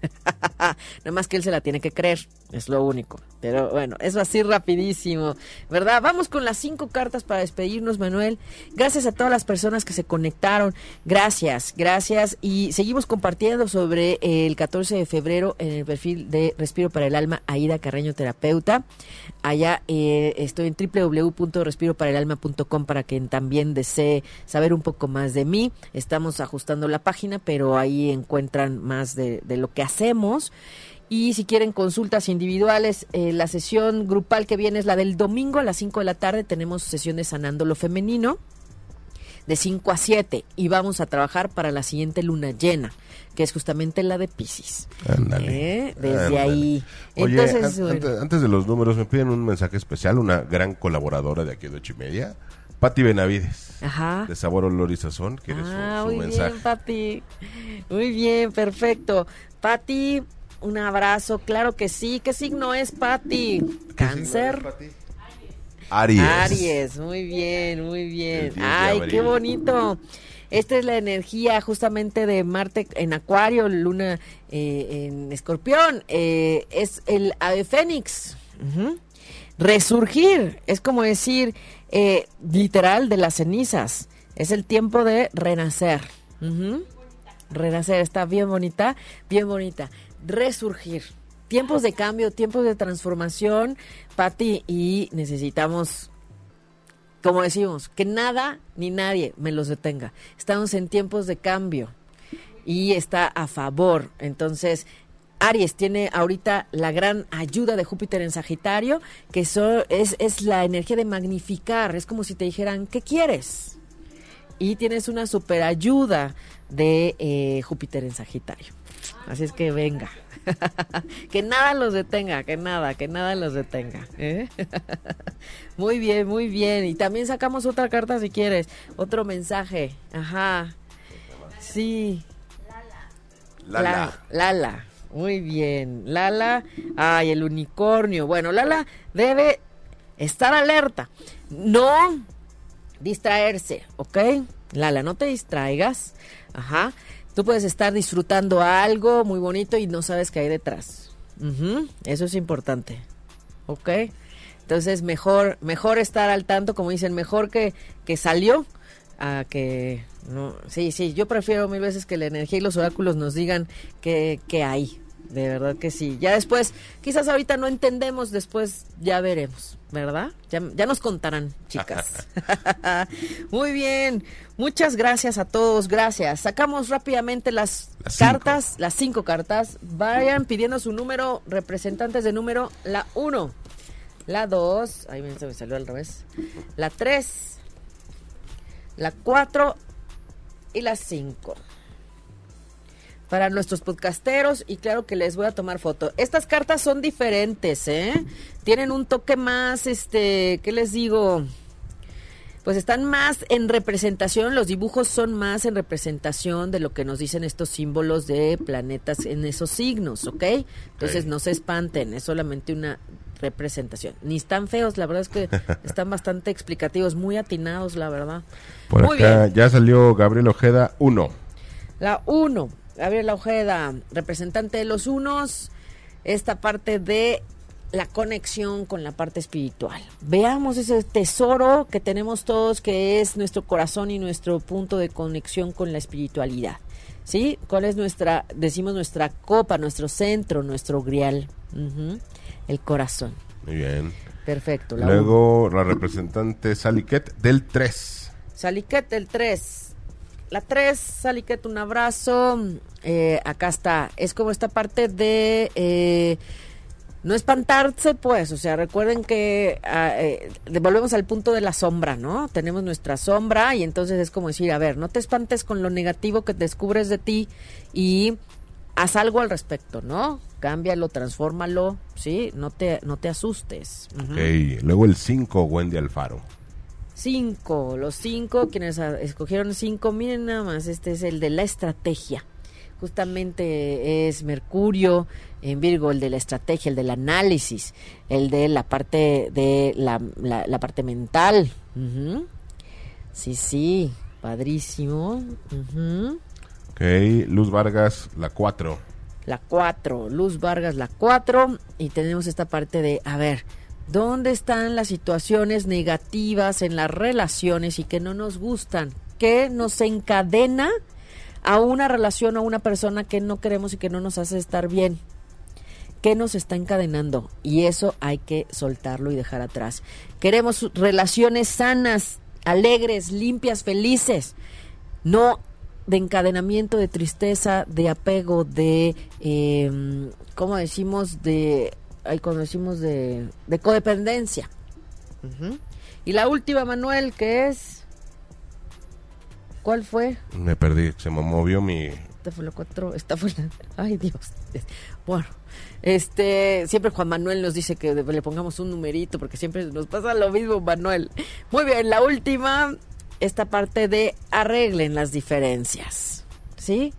Nada más que él se la tiene que creer, es lo único. Pero bueno, eso así rapidísimo, ¿verdad? Vamos con las cinco cartas para despedirnos, Manuel. Gracias a todas las personas que se conectaron. Gracias, gracias. Y seguimos compartiendo sobre el 14 de febrero en el perfil de Respiro para el Alma, Aida Carreño Terapeuta. Allá eh, estoy en www.respiroparaelalma.com para quien también desee saber un poco más de mí. Estamos ajustando la página, pero ahí encuentran más de, de lo que hacemos. Y si quieren consultas individuales, eh, la sesión grupal que viene es la del domingo a las 5 de la tarde. Tenemos sesión de Sanando lo Femenino de 5 a 7 y vamos a trabajar para la siguiente luna llena, que es justamente la de Pisces. Ándale. ¿Eh? Desde ahí. Entonces, antes, de los números, me piden un mensaje especial, una gran colaboradora de aquí de ocho y media. Pati Benavides, Ajá. de Sabor, Olor y Sazón, quiere ah, su, muy bien, Pati. Muy bien, perfecto. Pati, un abrazo, claro que sí. ¿Qué signo es, Pati? ¿Cáncer? Aries. Aries, muy bien, muy bien. Ay, qué bonito. Esta es la energía justamente de Marte en Acuario, Luna eh, en Escorpión. Eh, es el ave fénix. Resurgir, es como decir, eh, literal, de las cenizas. Es el tiempo de renacer. Renacer, está bien bonita, bien bonita resurgir. Tiempos de cambio, tiempos de transformación, Patti, y necesitamos, como decimos, que nada ni nadie me los detenga. Estamos en tiempos de cambio y está a favor. Entonces, Aries tiene ahorita la gran ayuda de Júpiter en Sagitario, que es, es la energía de magnificar. Es como si te dijeran, ¿qué quieres? Y tienes una super ayuda de eh, Júpiter en Sagitario. Así es que venga. que nada los detenga, que nada, que nada los detenga. ¿eh? muy bien, muy bien. Y también sacamos otra carta si quieres. Otro mensaje. Ajá. Sí. Lala. Lala. Muy bien. Lala. Ay, el unicornio. Bueno, Lala debe estar alerta. No distraerse, ¿ok? Lala, no te distraigas. Ajá. Tú puedes estar disfrutando algo muy bonito y no sabes qué hay detrás. Eso es importante. ¿Ok? Entonces, mejor, mejor estar al tanto, como dicen, mejor que, que salió a que... No, sí, sí, yo prefiero mil veces que la energía y los oráculos nos digan qué, qué hay. De verdad que sí. Ya después, quizás ahorita no entendemos, después ya veremos, ¿verdad? Ya, ya nos contarán, chicas. Muy bien. Muchas gracias a todos, gracias. Sacamos rápidamente las, cartas, las cinco cartas. Vayan pidiendo su número, representantes de número, la uno, la dos, ahí se me salió al revés, la tres, la cuatro y la cinco para nuestros podcasteros y claro que les voy a tomar foto. Estas cartas son diferentes, ¿eh? Tienen un toque más, este, ¿qué les digo? Pues están más en representación, los dibujos son más en representación de lo que nos dicen estos símbolos de planetas en esos signos, ¿ok? Entonces no se espanten, es solamente una representación. Ni están feos, la verdad es que están bastante explicativos, muy atinados, la verdad. Por muy acá bien. ya salió Gabriel Ojeda 1. La 1, Gabriela Ojeda, representante de los unos, esta parte de la conexión con la parte espiritual. Veamos ese tesoro que tenemos todos, que es nuestro corazón y nuestro punto de conexión con la espiritualidad. ¿Sí? ¿Cuál es nuestra, decimos nuestra copa, nuestro centro, nuestro grial? El corazón. Muy bien. Perfecto. La uno. Luego la representante Saliquet del 3. Saliquet el 3. La 3, Saliquet, un abrazo. Eh, acá está. Es como esta parte de eh, no espantarse, pues. O sea, recuerden que ah, eh, volvemos al punto de la sombra, ¿no? Tenemos nuestra sombra y entonces es como decir, a ver, no te espantes con lo negativo que descubres de ti y haz algo al respecto, ¿no? Cámbialo, transfórmalo, ¿sí? No te, no te asustes. Ok. Luego el 5, Wendy Alfaro. Cinco, los cinco, quienes escogieron cinco, miren nada más, este es el de la estrategia. Justamente es Mercurio en Virgo, el de la estrategia, el del análisis, el de la parte de la, la- la parte mental. Sí, sí, padrísimo. Ujú. Ok. Luz Vargas, la 4. La 4, Luz Vargas, la 4. Y tenemos esta parte de, a ver, ¿dónde están las situaciones negativas en las relaciones y que no nos gustan? ¿Qué nos encadena a una relación o a una persona que no queremos y que no nos hace estar bien? ¿Qué nos está encadenando? Y eso hay que soltarlo y dejar atrás. Queremos relaciones sanas, alegres, limpias, felices. No de encadenamiento, de tristeza, de apego, de, eh, ¿cómo decimos? De, ay, cuando decimos de, de codependencia. Y la última, Manuel, que es, ¿cuál fue? Me perdí. Se me movió mi. Esta fue la cuatro, esta fue la... Ay, Dios. Bueno, este, siempre Juan Manuel nos dice que le pongamos un numerito, porque siempre nos pasa lo mismo, Manuel. Muy bien, la última, esta parte de arreglen las diferencias, ¿sí?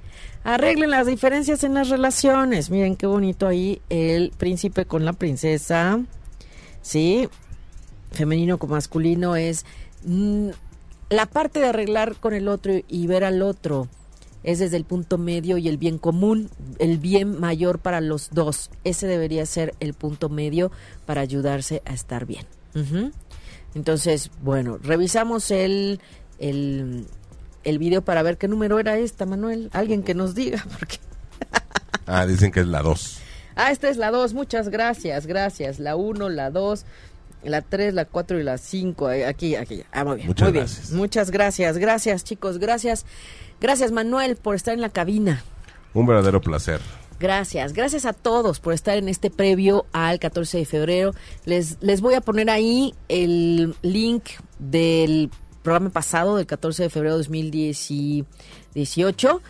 Arreglen las diferencias en las relaciones. Miren qué bonito ahí el príncipe con la princesa, ¿sí? Femenino con masculino es mm, la parte de arreglar con el otro y ver al otro es desde el punto medio y el bien común, el bien mayor para los dos. Ese debería ser el punto medio para ayudarse a estar bien. Entonces, bueno, revisamos el, el, el video para ver qué número era esta, Manuel. Alguien que nos diga, porque... Ah, dicen que es la 2. Ah, esta es la 2, muchas gracias, gracias. La 1, la 2, la 3, la 4 y la 5. Aquí, aquí. Ah, muy bien. Muchas muy bien. gracias. Muchas gracias, gracias chicos, gracias. Gracias Manuel por estar en la cabina. Un verdadero placer. Gracias, gracias a todos por estar en este previo al 14 de febrero. Les, les voy a poner ahí el link del programa pasado del 14 de febrero de 2018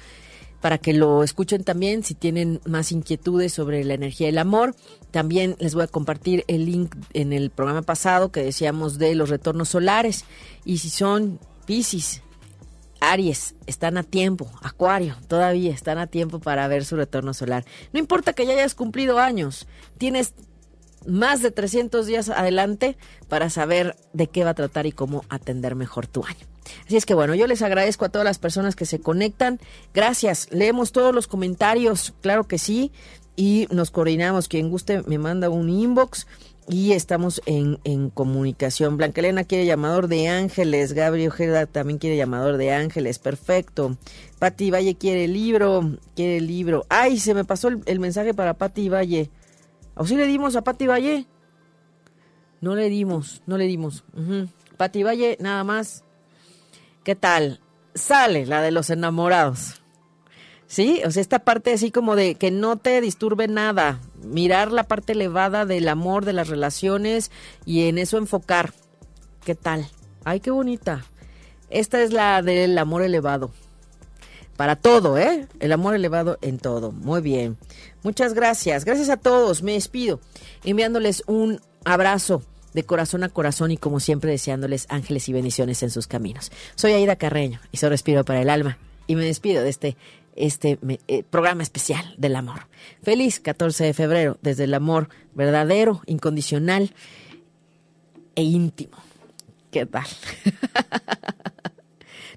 para que lo escuchen también si tienen más inquietudes sobre la energía del amor. También les voy a compartir el link en el programa pasado que decíamos de los retornos solares. Y si son Piscis, Aries, están a tiempo, Acuario, todavía están a tiempo para ver su retorno solar. No importa que ya hayas cumplido años, tienes más de 300 días adelante para saber de qué va a tratar y cómo atender mejor tu año. Así es que bueno, yo les agradezco a todas las personas que se conectan. Gracias, leemos todos los comentarios, claro que sí, y nos coordinamos. Quien guste me manda un inbox y estamos en, en comunicación. Blanca Elena quiere llamador de ángeles, Gabriel Ojeda también quiere llamador de ángeles, perfecto. Pati Valle quiere libro, quiere libro. Ay, se me pasó el, el mensaje para Pati Valle. ¿O sí le dimos a Pati Valle? No le dimos, no le dimos. Pati Valle, nada más. ¿Qué tal? Sale la de los enamorados. ¿Sí? O sea, esta parte así como de que no te disturbe nada. Mirar la parte elevada del amor, de las relaciones y en eso enfocar. ¿Qué tal? Ay, qué bonita. Esta es la del amor elevado. Para todo, ¿eh? El amor elevado en todo. Muy bien. Muchas gracias. Gracias a todos. Me despido enviándoles un abrazo de corazón a corazón y como siempre deseándoles ángeles y bendiciones en sus caminos. Soy Aida Carreño y soy Respiro para el Alma y me despido de este este eh, programa especial del amor. Feliz 14 de febrero, desde el amor verdadero, incondicional e íntimo. ¿Qué tal?